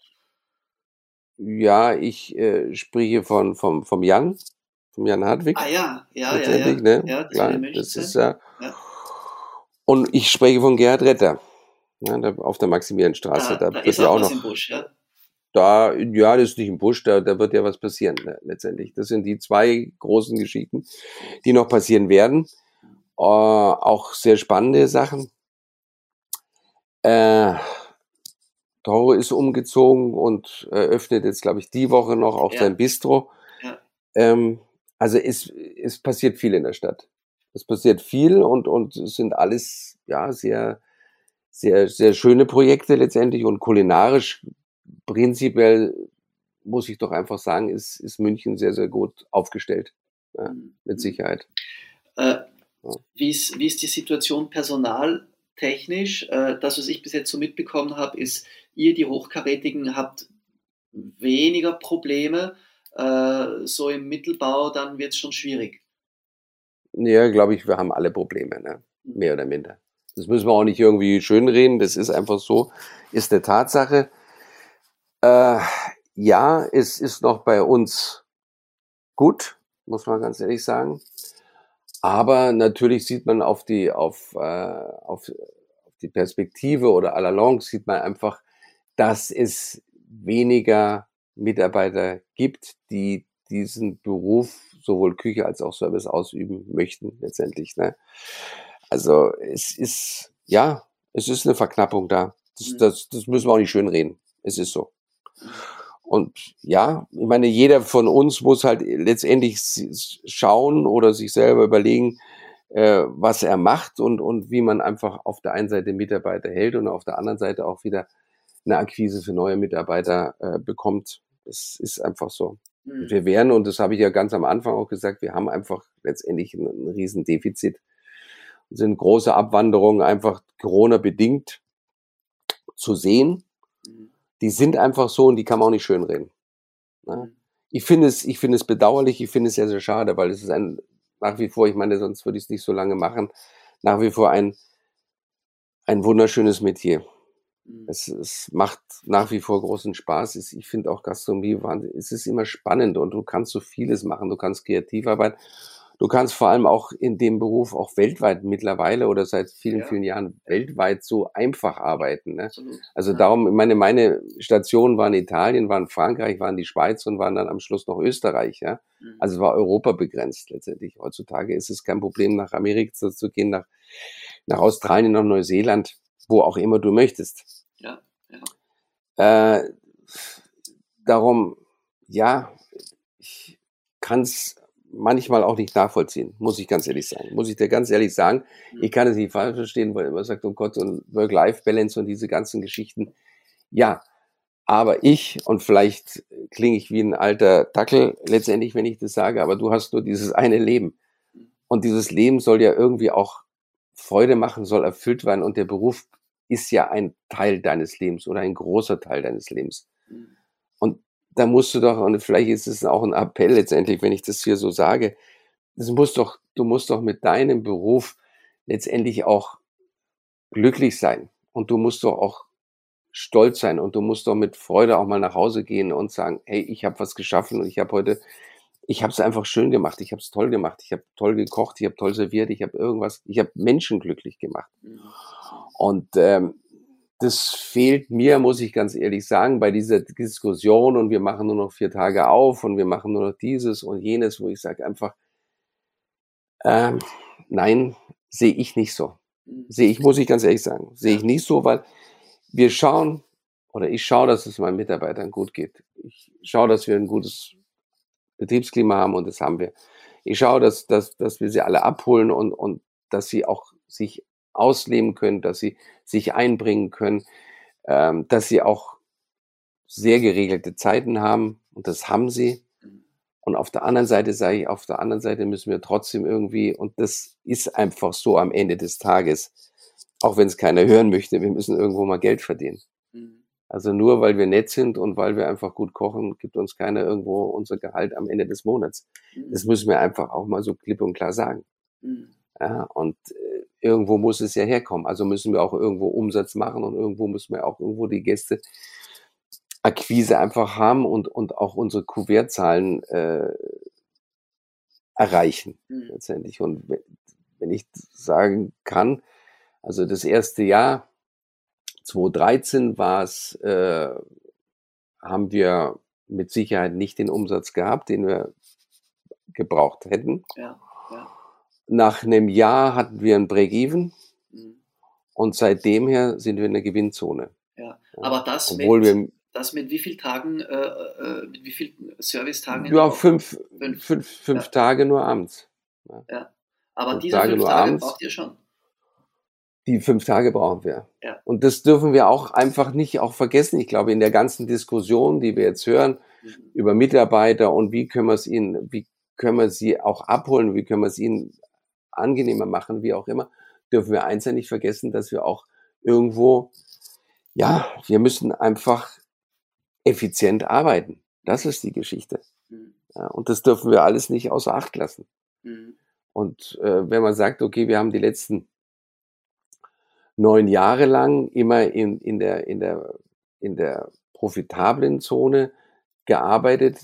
Speaker 1: Ja, ich äh, spreche von, vom, vom Jan, vom Jan Hartwig.
Speaker 3: Ah ja, ja, ja. ja. Ne? ja das, Klar,
Speaker 1: das ist ja. ja und ich spreche von Gerhard Retter. Ja, da, auf der Maximilianstraße.
Speaker 3: Da, da, da wird ja auch noch. Im Busch, ja?
Speaker 1: Da, ja, das ist nicht im Busch, da, da wird ja was passieren, ne, letztendlich. Das sind die zwei großen Geschichten, die noch passieren werden. Äh, auch sehr spannende Sachen. Äh, Toro ist umgezogen und eröffnet jetzt, glaube ich, die Woche noch auch ja. sein Bistro. Ja. Ähm, also es, es passiert viel in der Stadt es passiert viel und, und es sind alles, ja, sehr, sehr, sehr schöne Projekte letztendlich und kulinarisch prinzipiell muss ich doch einfach sagen, ist, ist München sehr, sehr gut aufgestellt. Ja, mhm. mit Sicherheit.
Speaker 3: Äh, wie, ist, wie ist die Situation personaltechnisch? Äh, das, was ich bis jetzt so mitbekommen habe, ist, ihr, die Hochkarätigen, habt weniger Probleme. Äh, so im Mittelbau, dann wird es schon schwierig.
Speaker 1: Ja, glaube ich, wir haben alle Probleme, ne? mehr oder minder. Das müssen wir auch nicht irgendwie schönreden, das ist einfach so, ist eine Tatsache. Äh, ja, es ist noch bei uns gut, muss man ganz ehrlich sagen. Aber natürlich sieht man auf die, auf, äh, auf, die Perspektive oder à la longue sieht man einfach, dass es weniger Mitarbeiter gibt, die diesen Beruf sowohl Küche als auch Service ausüben möchten, letztendlich. Ne? Also es ist, ja, es ist eine Verknappung da. Das, mhm. das, das müssen wir auch nicht schön reden. Es ist so. Und ja, ich meine, jeder von uns muss halt letztendlich schauen oder sich selber überlegen, äh, was er macht und, und wie man einfach auf der einen Seite Mitarbeiter hält und auf der anderen Seite auch wieder eine Akquise für neue Mitarbeiter äh, bekommt. Das ist einfach so. Mhm. Wir wären, und das habe ich ja ganz am Anfang auch gesagt, wir haben einfach letztendlich ein, ein Riesendefizit. sind große Abwanderungen einfach Corona-bedingt zu sehen. Die sind einfach so und die kann man auch nicht schönreden. Ne? Mhm. Ich finde es, ich finde es bedauerlich, ich finde es sehr, sehr schade, weil es ist ein, nach wie vor, ich meine, sonst würde ich es nicht so lange machen, nach wie vor ein, ein wunderschönes Metier.
Speaker 3: Mhm.
Speaker 1: Es, es macht nach wie vor großen Spaß. Es- Ich finde auch Gastronomie, es ist immer spannend und du kannst so vieles machen. Du kannst kreativ arbeiten. Du kannst vor allem auch in dem Beruf auch weltweit mittlerweile oder seit vielen,
Speaker 3: Ja.
Speaker 1: vielen Jahren weltweit so einfach arbeiten. Ne? Also
Speaker 3: Ja.
Speaker 1: darum, meine, meine Stationen waren Italien, waren Frankreich, waren die Schweiz und waren dann am Schluss noch Österreich. Ja?
Speaker 3: Mhm.
Speaker 1: Also es war Europa begrenzt letztendlich. Heutzutage ist es kein Problem, nach Amerika zu, gehen, nach, nach Australien, nach Neuseeland, wo auch immer du möchtest.
Speaker 3: Ja,
Speaker 1: Äh, darum, ja, ich kann es manchmal auch nicht nachvollziehen, muss ich ganz ehrlich sagen. Muss ich dir ganz ehrlich sagen. Ich kann es nicht falsch verstehen, weil man sagt, oh Gott, und Work-Life-Balance und diese ganzen Geschichten. Ja, aber ich, und vielleicht klinge ich wie ein alter Dackel letztendlich, wenn ich das sage, aber du hast nur dieses eine Leben. Und dieses Leben soll ja irgendwie auch Freude machen, soll erfüllt werden. Und der Beruf ist ja ein Teil deines Lebens oder ein großer Teil deines Lebens. Da musst du doch, und vielleicht ist es auch ein Appell letztendlich, wenn ich das hier so sage, das muss doch, du musst doch mit deinem Beruf letztendlich auch glücklich sein. Und du musst doch auch stolz sein und du musst doch mit Freude auch mal nach Hause gehen und sagen, hey, ich habe was geschaffen und ich habe heute, ich habe es einfach schön gemacht, ich habe es toll gemacht, ich habe toll gekocht, ich habe toll serviert, ich habe irgendwas, ich habe Menschen glücklich gemacht.
Speaker 3: Mhm.
Speaker 1: Und ähm, das fehlt mir, muss ich ganz ehrlich sagen, bei dieser Diskussion und wir machen nur noch vier Tage auf und wir machen nur noch dieses und jenes, wo ich sage einfach, ähm, nein, sehe ich nicht so. Sehe ich, muss ich ganz ehrlich sagen, sehe ich nicht so, weil wir schauen, oder ich schaue, dass es meinen Mitarbeitern gut geht. Ich schaue, dass wir ein gutes Betriebsklima haben und das haben wir. Ich schaue, dass, dass, dass wir sie alle abholen und, und dass sie auch sich ausleben können, dass sie sich einbringen können, ähm, dass sie auch sehr geregelte Zeiten haben und das haben sie.
Speaker 3: Mhm.
Speaker 1: Und auf der anderen Seite sage ich, auf der anderen Seite müssen wir trotzdem irgendwie, und das ist einfach so am Ende des Tages, auch wenn es keiner hören möchte, wir müssen irgendwo mal Geld verdienen.
Speaker 3: Mhm.
Speaker 1: Also nur weil wir nett sind und weil wir einfach gut kochen, gibt uns keiner irgendwo unser Gehalt am Ende des Monats.
Speaker 3: Mhm.
Speaker 1: Das müssen wir einfach auch mal so klipp und klar sagen.
Speaker 3: Mhm.
Speaker 1: Ja, und irgendwo muss es ja herkommen. Also müssen wir auch irgendwo Umsatz machen und irgendwo müssen wir auch irgendwo die Gäste Akquise einfach haben und, und auch unsere Kuvertzahlen äh, erreichen
Speaker 3: Mhm.
Speaker 1: letztendlich. Und we- wenn ich sagen kann, also das erste Jahr, 2013 war es, äh, haben wir mit Sicherheit nicht den Umsatz gehabt, den wir gebraucht hätten.
Speaker 3: Ja, ja.
Speaker 1: Nach einem Jahr hatten wir ein Break-Even
Speaker 3: Mhm.
Speaker 1: und seitdem her sind wir in der Gewinnzone.
Speaker 3: ja. Aber das
Speaker 1: Obwohl
Speaker 3: mit,
Speaker 1: wir
Speaker 3: das mit wie vielen Tagen, äh, äh, mit wie vielen Servicetagen?
Speaker 1: ja, fünf,
Speaker 3: Fünf.
Speaker 1: fünf, fünf
Speaker 3: Ja.
Speaker 1: Tage nur abends.
Speaker 3: Aber
Speaker 1: fünf
Speaker 3: diese
Speaker 1: Tage
Speaker 3: fünf Tage
Speaker 1: abends.
Speaker 3: braucht ihr schon.
Speaker 1: Die fünf Tage brauchen wir.
Speaker 3: Ja.
Speaker 1: Und das dürfen wir auch einfach nicht auch vergessen. Ich glaube, in der ganzen Diskussion, die wir jetzt hören
Speaker 3: Mhm.
Speaker 1: über Mitarbeiter und wie können wir es ihnen, wie können wir sie auch abholen, wie können wir es ihnen angenehmer machen, wie auch immer, dürfen wir eins ja nicht vergessen, dass wir auch irgendwo, ja, wir müssen einfach effizient arbeiten. Das ist die Geschichte.
Speaker 3: Mhm.
Speaker 1: Ja, und das dürfen wir alles nicht außer Acht lassen.
Speaker 3: Mhm.
Speaker 1: Und äh, wenn man sagt, okay, wir haben die letzten neun Jahre lang immer in, in, der, in, der, in der profitablen Zone gearbeitet,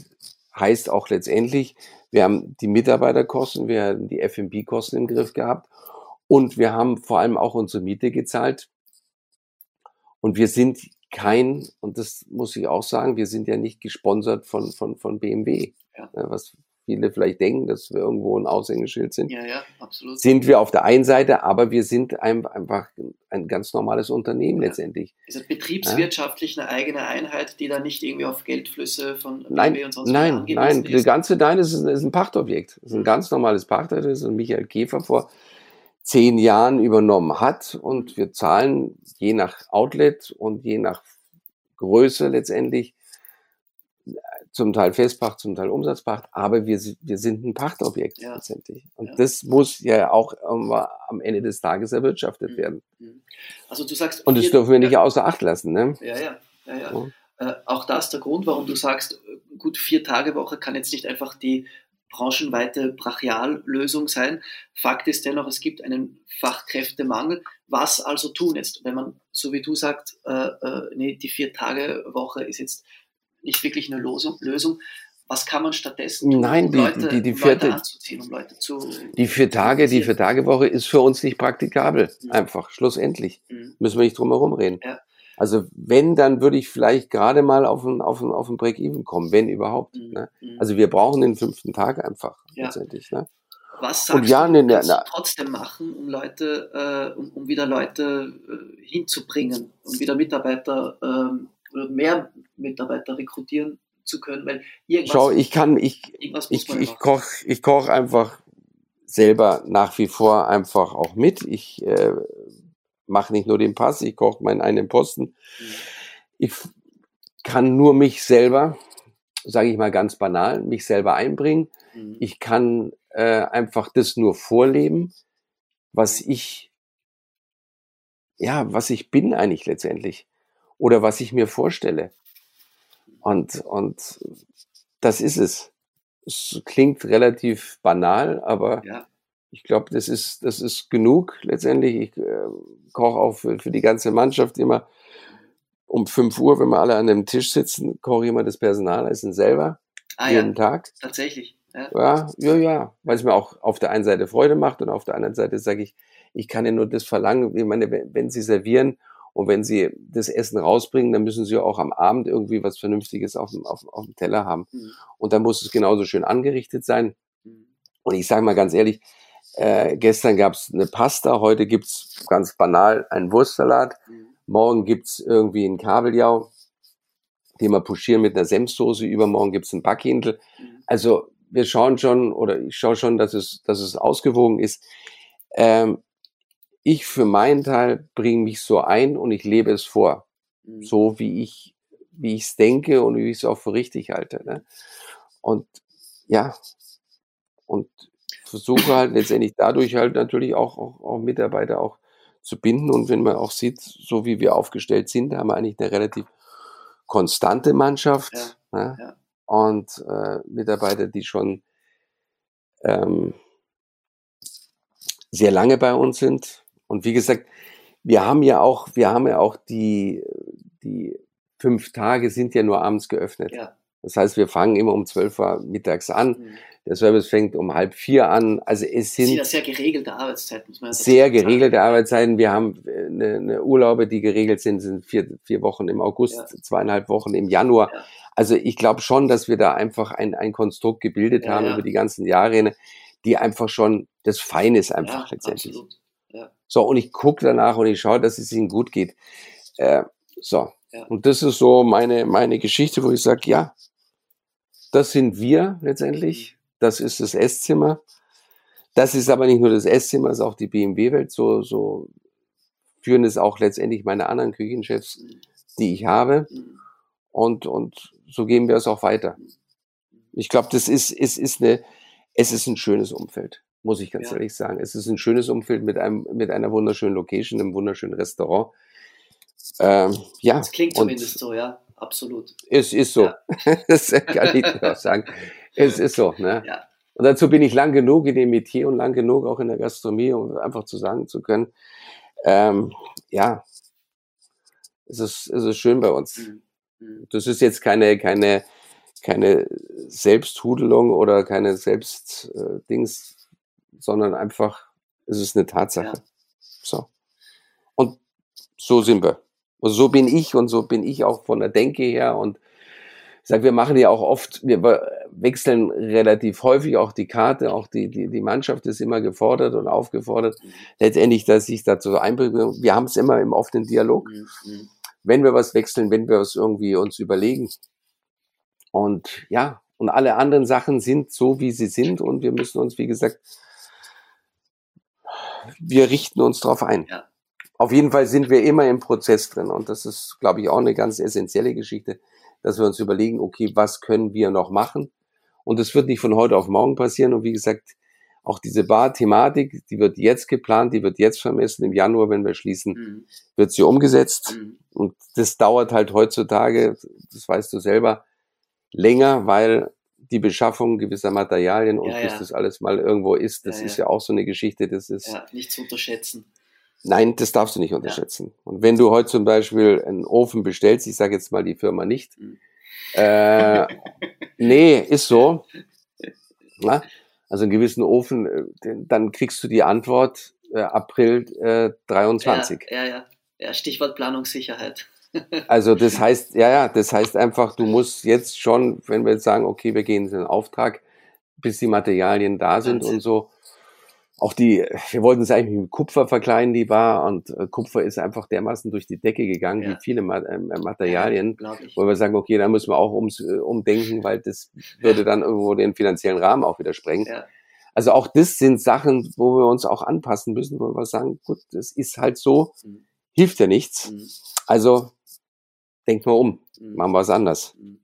Speaker 1: heißt auch letztendlich, wir haben die Mitarbeiterkosten, wir haben die F&B-Kosten im Griff gehabt und wir haben vor allem auch unsere Miete gezahlt. Und wir sind kein, und das muss ich auch sagen, wir sind ja nicht gesponsert von, von, von BMW,
Speaker 3: Ja.
Speaker 1: Ja, was viele vielleicht denken, dass wir irgendwo ein Aushängeschild sind
Speaker 3: Ja, ja, absolut.
Speaker 1: sind wir auf der einen Seite, aber wir sind ein, einfach ein ganz normales Unternehmen
Speaker 3: Ja.
Speaker 1: letztendlich.
Speaker 3: Ist es betriebswirtschaftlich eine eigene Einheit, die da nicht irgendwie auf Geldflüsse von
Speaker 1: Nein,
Speaker 3: BMW und sonst
Speaker 1: nein, nein, die
Speaker 3: ist?
Speaker 1: ganze Deine ist, ein- ist ein Pachtobjekt. Das ist ein
Speaker 3: Mhm.
Speaker 1: ganz normales Pachtobjekt, das Michael Käfer vor zehn Jahren übernommen hat und wir zahlen je nach Outlet und je nach Größe letztendlich zum Teil Festpacht, zum Teil Umsatzpacht, aber wir, wir sind ein Pachtobjekt
Speaker 3: Ja.
Speaker 1: letztendlich. Und
Speaker 3: Ja.
Speaker 1: das muss ja auch am Ende des Tages erwirtschaftet
Speaker 3: Mhm.
Speaker 1: werden.
Speaker 3: Mhm. Also du sagst...
Speaker 1: Und das dürfen wir nicht außer Acht lassen. Ne?
Speaker 3: Ja, ja, ja, ja.
Speaker 1: Ja.
Speaker 3: Äh, auch das der Grund, warum du sagst, gut, vier Tage Woche kann jetzt nicht einfach die branchenweite Brachiallösung sein. Fakt ist dennoch, es gibt einen Fachkräftemangel. Was also tun jetzt? Wenn man, so wie du sagst, äh, äh, nee, die Vier-Tage-Woche ist jetzt nicht wirklich eine Lösung, Lösung. Was kann man stattdessen
Speaker 1: tun, Nein, um die, Leute, die, die, vierte, Leute anzuziehen, um Leute zu. Die vier Tage, die vier Tage Woche ist für uns nicht praktikabel. Mhm. Einfach, schlussendlich. Mhm. Müssen wir nicht drum herum reden. Ja. Also wenn, dann würde ich vielleicht gerade mal auf ein, auf ein, auf ein Break-Even kommen, wenn überhaupt. Mhm. Ne? Mhm. Also wir brauchen den fünften Tag einfach ja. letztendlich. Ne?
Speaker 3: Was sagst Und ja, du, ne, ne, ne, trotzdem machen, um Leute, äh, um, um, wieder Leute äh, hinzubringen, um wieder Mitarbeiter ähm, mehr Mitarbeiter rekrutieren zu können? Weil
Speaker 1: irgendwas, Schau, ich kann, ich, ich, ich koche ich koch einfach selber nach wie vor einfach auch mit. Ich äh, mache nicht nur den Pass, ich koche meinen einen Posten. Mhm. Ich kann nur mich selber, sage ich mal ganz banal, mich selber einbringen. Mhm. Ich kann äh, einfach das nur vorleben, was ich, ja, was ich bin eigentlich letztendlich oder was ich mir vorstelle. Und, und das ist es. Es klingt relativ banal, aber ja ich glaube, das ist, das ist genug letztendlich. Ich äh, koche auch für, für die ganze Mannschaft immer um 5 Uhr, wenn wir alle an dem Tisch sitzen, koche ich immer das Personalessen selber. Ah, jeden ja. Tag.
Speaker 3: Tatsächlich.
Speaker 1: Ja. ja, ja, ja. Weil es mir auch auf der einen Seite Freude macht und auf der anderen Seite sage ich, ich kann ja nur das verlangen. Ich meine, wenn Sie servieren und wenn Sie das Essen rausbringen, dann müssen Sie auch am Abend irgendwie was Vernünftiges auf dem, auf, auf dem Teller haben. Mhm. Und dann muss es genauso schön angerichtet sein. Mhm. Und ich sage mal ganz ehrlich, äh, gestern gab es eine Pasta, heute gibt's ganz banal einen Wurstsalat. Mhm. Morgen gibt's irgendwie einen Kabeljau, den wir puschieren mit einer Senfsoße. Übermorgen gibt's einen Backhindel. Mhm. Also wir schauen schon, oder ich schaue schon, dass es, dass es ausgewogen ist. Ähm, ich für meinen Teil bringe mich so ein und ich lebe es vor. Mhm. So wie ich wie ich es denke und wie ich es auch für richtig halte. Ne? Und ja, und versuche halt letztendlich dadurch halt natürlich auch, auch, auch Mitarbeiter auch zu binden. Und wenn man auch sieht, so wie wir aufgestellt sind, haben wir eigentlich eine relativ konstante Mannschaft. Ja, ne? ja. Und äh, Mitarbeiter, die schon ähm, sehr lange bei uns sind. Und wie gesagt, wir haben ja auch, wir haben ja auch die, die fünf Tage sind ja nur abends geöffnet. Ja. Das heißt, wir fangen immer um 12 Uhr mittags an. Mhm. Der Service fängt um halb vier an. Also es sind
Speaker 3: ja sehr geregelte Arbeitszeiten, muss man
Speaker 1: Sehr geregelte sagen. Arbeitszeiten. Wir haben eine, äh, eine, Urlaube, die geregelt sind, sind vier, vier Wochen im August, ja. zweieinhalb Wochen im Januar. Ja. Also ich glaube schon, dass wir da einfach ein, ein Konstrukt gebildet haben über die ganzen Jahre, die einfach schon das Fein ist einfach letztendlich. So, und ich gucke danach und ich schaue, dass es ihnen gut geht. Äh, so. Und das ist so meine, meine Geschichte, wo ich sage, ja, das sind wir letztendlich. Das ist das Esszimmer. Das ist aber nicht nur das Esszimmer, das ist auch die BMW-Welt. So, so führen es auch letztendlich meine anderen Küchenchefs, die ich habe. Und, und so gehen wir es auch weiter. Ich glaube, das ist, ist, ist eine, es ist ein schönes Umfeld, muss ich ganz ja. ehrlich sagen. Es ist ein schönes Umfeld mit einem, mit einer wunderschönen Location, einem wunderschönen Restaurant.
Speaker 3: Ähm, ja. Das klingt zumindest so, ja, absolut.
Speaker 1: Es ist so. Ja. (laughs) das kann ich auch sagen. Es ist so, ne? Ja. Und dazu bin ich lang genug in dem Metier und lang genug auch in der Gastronomie, um einfach zu sagen zu können, ähm, ja, es ist, es ist schön bei uns. Mhm. mhm. Das ist jetzt keine, keine, keine Selbsthudelung oder keine Selbstdings, äh, sondern einfach, es ist eine Tatsache. Ja. So. Und so sind wir. Und so bin ich und so bin ich auch von der Denke her und ich sage, wir machen ja auch oft, wir wechseln relativ häufig auch die Karte, auch die, die, die Mannschaft ist immer gefordert und aufgefordert, letztendlich, dass ich dazu einbringe. Wir haben es immer im offenen Dialog. Mhm. Wenn wir was wechseln, wenn wir was irgendwie uns überlegen. Und ja, und alle anderen Sachen sind so, wie sie sind und wir müssen uns, wie gesagt, wir richten uns darauf ein. Ja. Auf jeden Fall sind wir immer im Prozess drin und das ist, glaube ich, auch eine ganz essentielle Geschichte dass wir uns überlegen, okay, was können wir noch machen? Und das wird nicht von heute auf morgen passieren. Und wie gesagt, auch diese Bar-Thematik, die wird jetzt geplant, die wird jetzt vermessen. Im Januar, wenn wir schließen, mhm. wird sie umgesetzt. Mhm. Und das dauert halt heutzutage, das weißt du selber, länger, weil die Beschaffung gewisser Materialien und
Speaker 3: Ja,
Speaker 1: bis
Speaker 3: ja.
Speaker 1: das alles mal irgendwo ist, das
Speaker 3: Ja,
Speaker 1: ist
Speaker 3: ja.
Speaker 1: auch so eine Geschichte, das ist,
Speaker 3: Ja, nicht zu unterschätzen.
Speaker 1: nein, das darfst du nicht unterschätzen. Und wenn du heute zum Beispiel einen Ofen bestellst, ich sage jetzt mal die Firma nicht,
Speaker 3: Mhm.
Speaker 1: äh, (laughs) nee, ist so, na? also einen gewissen Ofen, äh, dann kriegst du die Antwort äh, April äh, 23.
Speaker 3: Ja, ja, ja. ja Stichwort Planungssicherheit.
Speaker 1: Also das heißt, ja, ja, das heißt einfach, du musst jetzt schon, wenn wir jetzt sagen, okay, wir gehen in den Auftrag, bis die Materialien da sind
Speaker 3: Wahnsinn.
Speaker 1: und so. Auch die, wir wollten es eigentlich mit Kupfer verkleiden, die Bar, und äh, Kupfer ist einfach dermaßen durch die Decke gegangen,
Speaker 3: Ja.
Speaker 1: wie viele Ma äh, Materialien,
Speaker 3: Unglaublich.
Speaker 1: wo wir sagen, okay, da müssen wir auch ums, äh, umdenken, weil das würde dann irgendwo den finanziellen Rahmen auch wieder sprengen.
Speaker 3: Ja,
Speaker 1: Also auch das sind Sachen, wo wir uns auch anpassen müssen, wo wir sagen, gut, das ist halt so,
Speaker 3: Mhm.
Speaker 1: hilft ja nichts.
Speaker 3: Mhm.
Speaker 1: Also denkt mal um,
Speaker 3: Mhm.
Speaker 1: machen wir es anders.
Speaker 3: Mhm.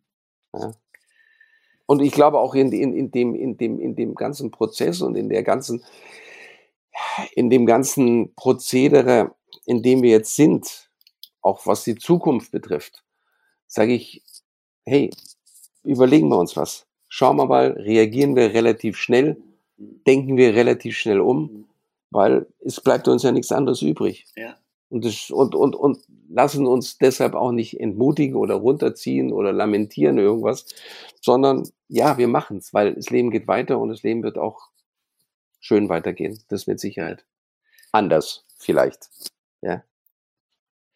Speaker 1: Und ich glaube auch in, in, in, dem, in, dem, in dem ganzen Prozess und in der ganzen, in dem ganzen Prozedere, in dem wir jetzt sind, auch was die Zukunft betrifft, sage ich, hey, überlegen wir uns was. Schauen wir mal, reagieren wir relativ schnell,
Speaker 3: Mhm.
Speaker 1: denken wir relativ schnell um,
Speaker 3: Mhm.
Speaker 1: weil es bleibt uns ja nichts anderes übrig.
Speaker 3: Ja.
Speaker 1: Und, das, und, und, und lassen uns deshalb auch nicht entmutigen oder runterziehen oder lamentieren irgendwas, sondern ja, wir machen es, weil das Leben geht weiter und das Leben wird auch schön weitergehen. Das mit Sicherheit. Anders vielleicht.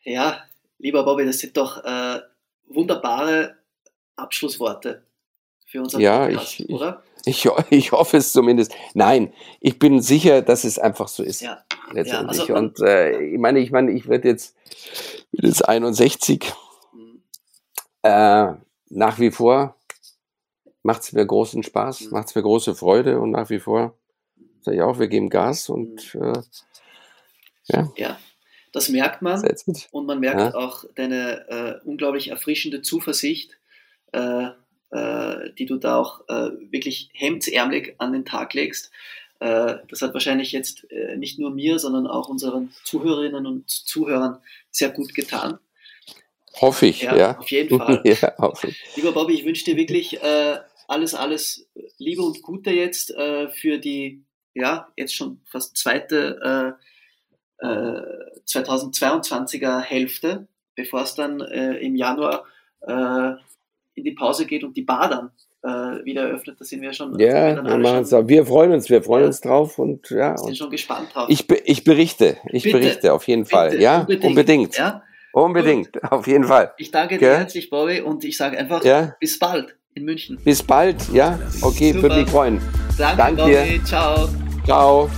Speaker 3: Ja, lieber Bobby, das sind doch äh, wunderbare Abschlussworte für unseren
Speaker 1: Ja,
Speaker 3: Podcast,
Speaker 1: ich- ich-
Speaker 3: oder?
Speaker 1: Ich, (laughs) ich hoffe es zumindest. Nein, ich bin sicher, dass es einfach so ist.
Speaker 3: Ja,
Speaker 1: Letztendlich.
Speaker 3: also man-
Speaker 1: und äh, ich meine, ich meine, ich werde jetzt, bin jetzt 61.
Speaker 3: Mhm.
Speaker 1: Äh, nach wie vor macht es mir großen Spaß,
Speaker 3: Mhm.
Speaker 1: macht es mir große Freude und nach wie vor sage ich auch, wir geben Gas und
Speaker 3: Mhm.
Speaker 1: äh,
Speaker 3: ja, das merkt man. Und man merkt
Speaker 1: Ja.
Speaker 3: auch deine äh, unglaublich erfrischende Zuversicht, äh, äh, die du da auch äh, wirklich hemdsärmelig an den Tag legst. Äh, das hat wahrscheinlich jetzt äh, nicht nur mir, sondern auch unseren Zuhörerinnen und Zuhörern sehr gut getan.
Speaker 1: Hoffe ich,
Speaker 3: Ja,
Speaker 1: ja.
Speaker 3: auf jeden Fall. (laughs)
Speaker 1: ja, hoffe ich.
Speaker 3: Lieber Bobby, ich wünsche dir wirklich äh, alles, alles Liebe und Gute jetzt äh, für die, ja, jetzt schon fast zweite äh, äh, 2022er Hälfte, bevor es dann äh, im Januar äh, in die Pause geht und die Bar dann äh, wieder eröffnet. Da sind wir schon,
Speaker 1: Ja, wir,
Speaker 3: schon,
Speaker 1: wir freuen uns, wir freuen
Speaker 3: Ja.
Speaker 1: uns drauf und ja.
Speaker 3: sind
Speaker 1: Und
Speaker 3: schon gespannt drauf.
Speaker 1: ich, be- ich berichte, ich
Speaker 3: Bitte,
Speaker 1: berichte auf jeden
Speaker 3: Bitte,
Speaker 1: Fall. Ja, unbedingt.
Speaker 3: Ja?
Speaker 1: Unbedingt, auf jeden Fall.
Speaker 3: Ich danke dir herzlich, Bobby, und ich sage einfach bis bald in München.
Speaker 1: bis bald. Ja, okay,
Speaker 3: Super.
Speaker 1: würde mich freuen.
Speaker 3: Danke,
Speaker 1: Danke
Speaker 3: Bobby.
Speaker 1: dir.
Speaker 3: Ciao.
Speaker 1: Ciao.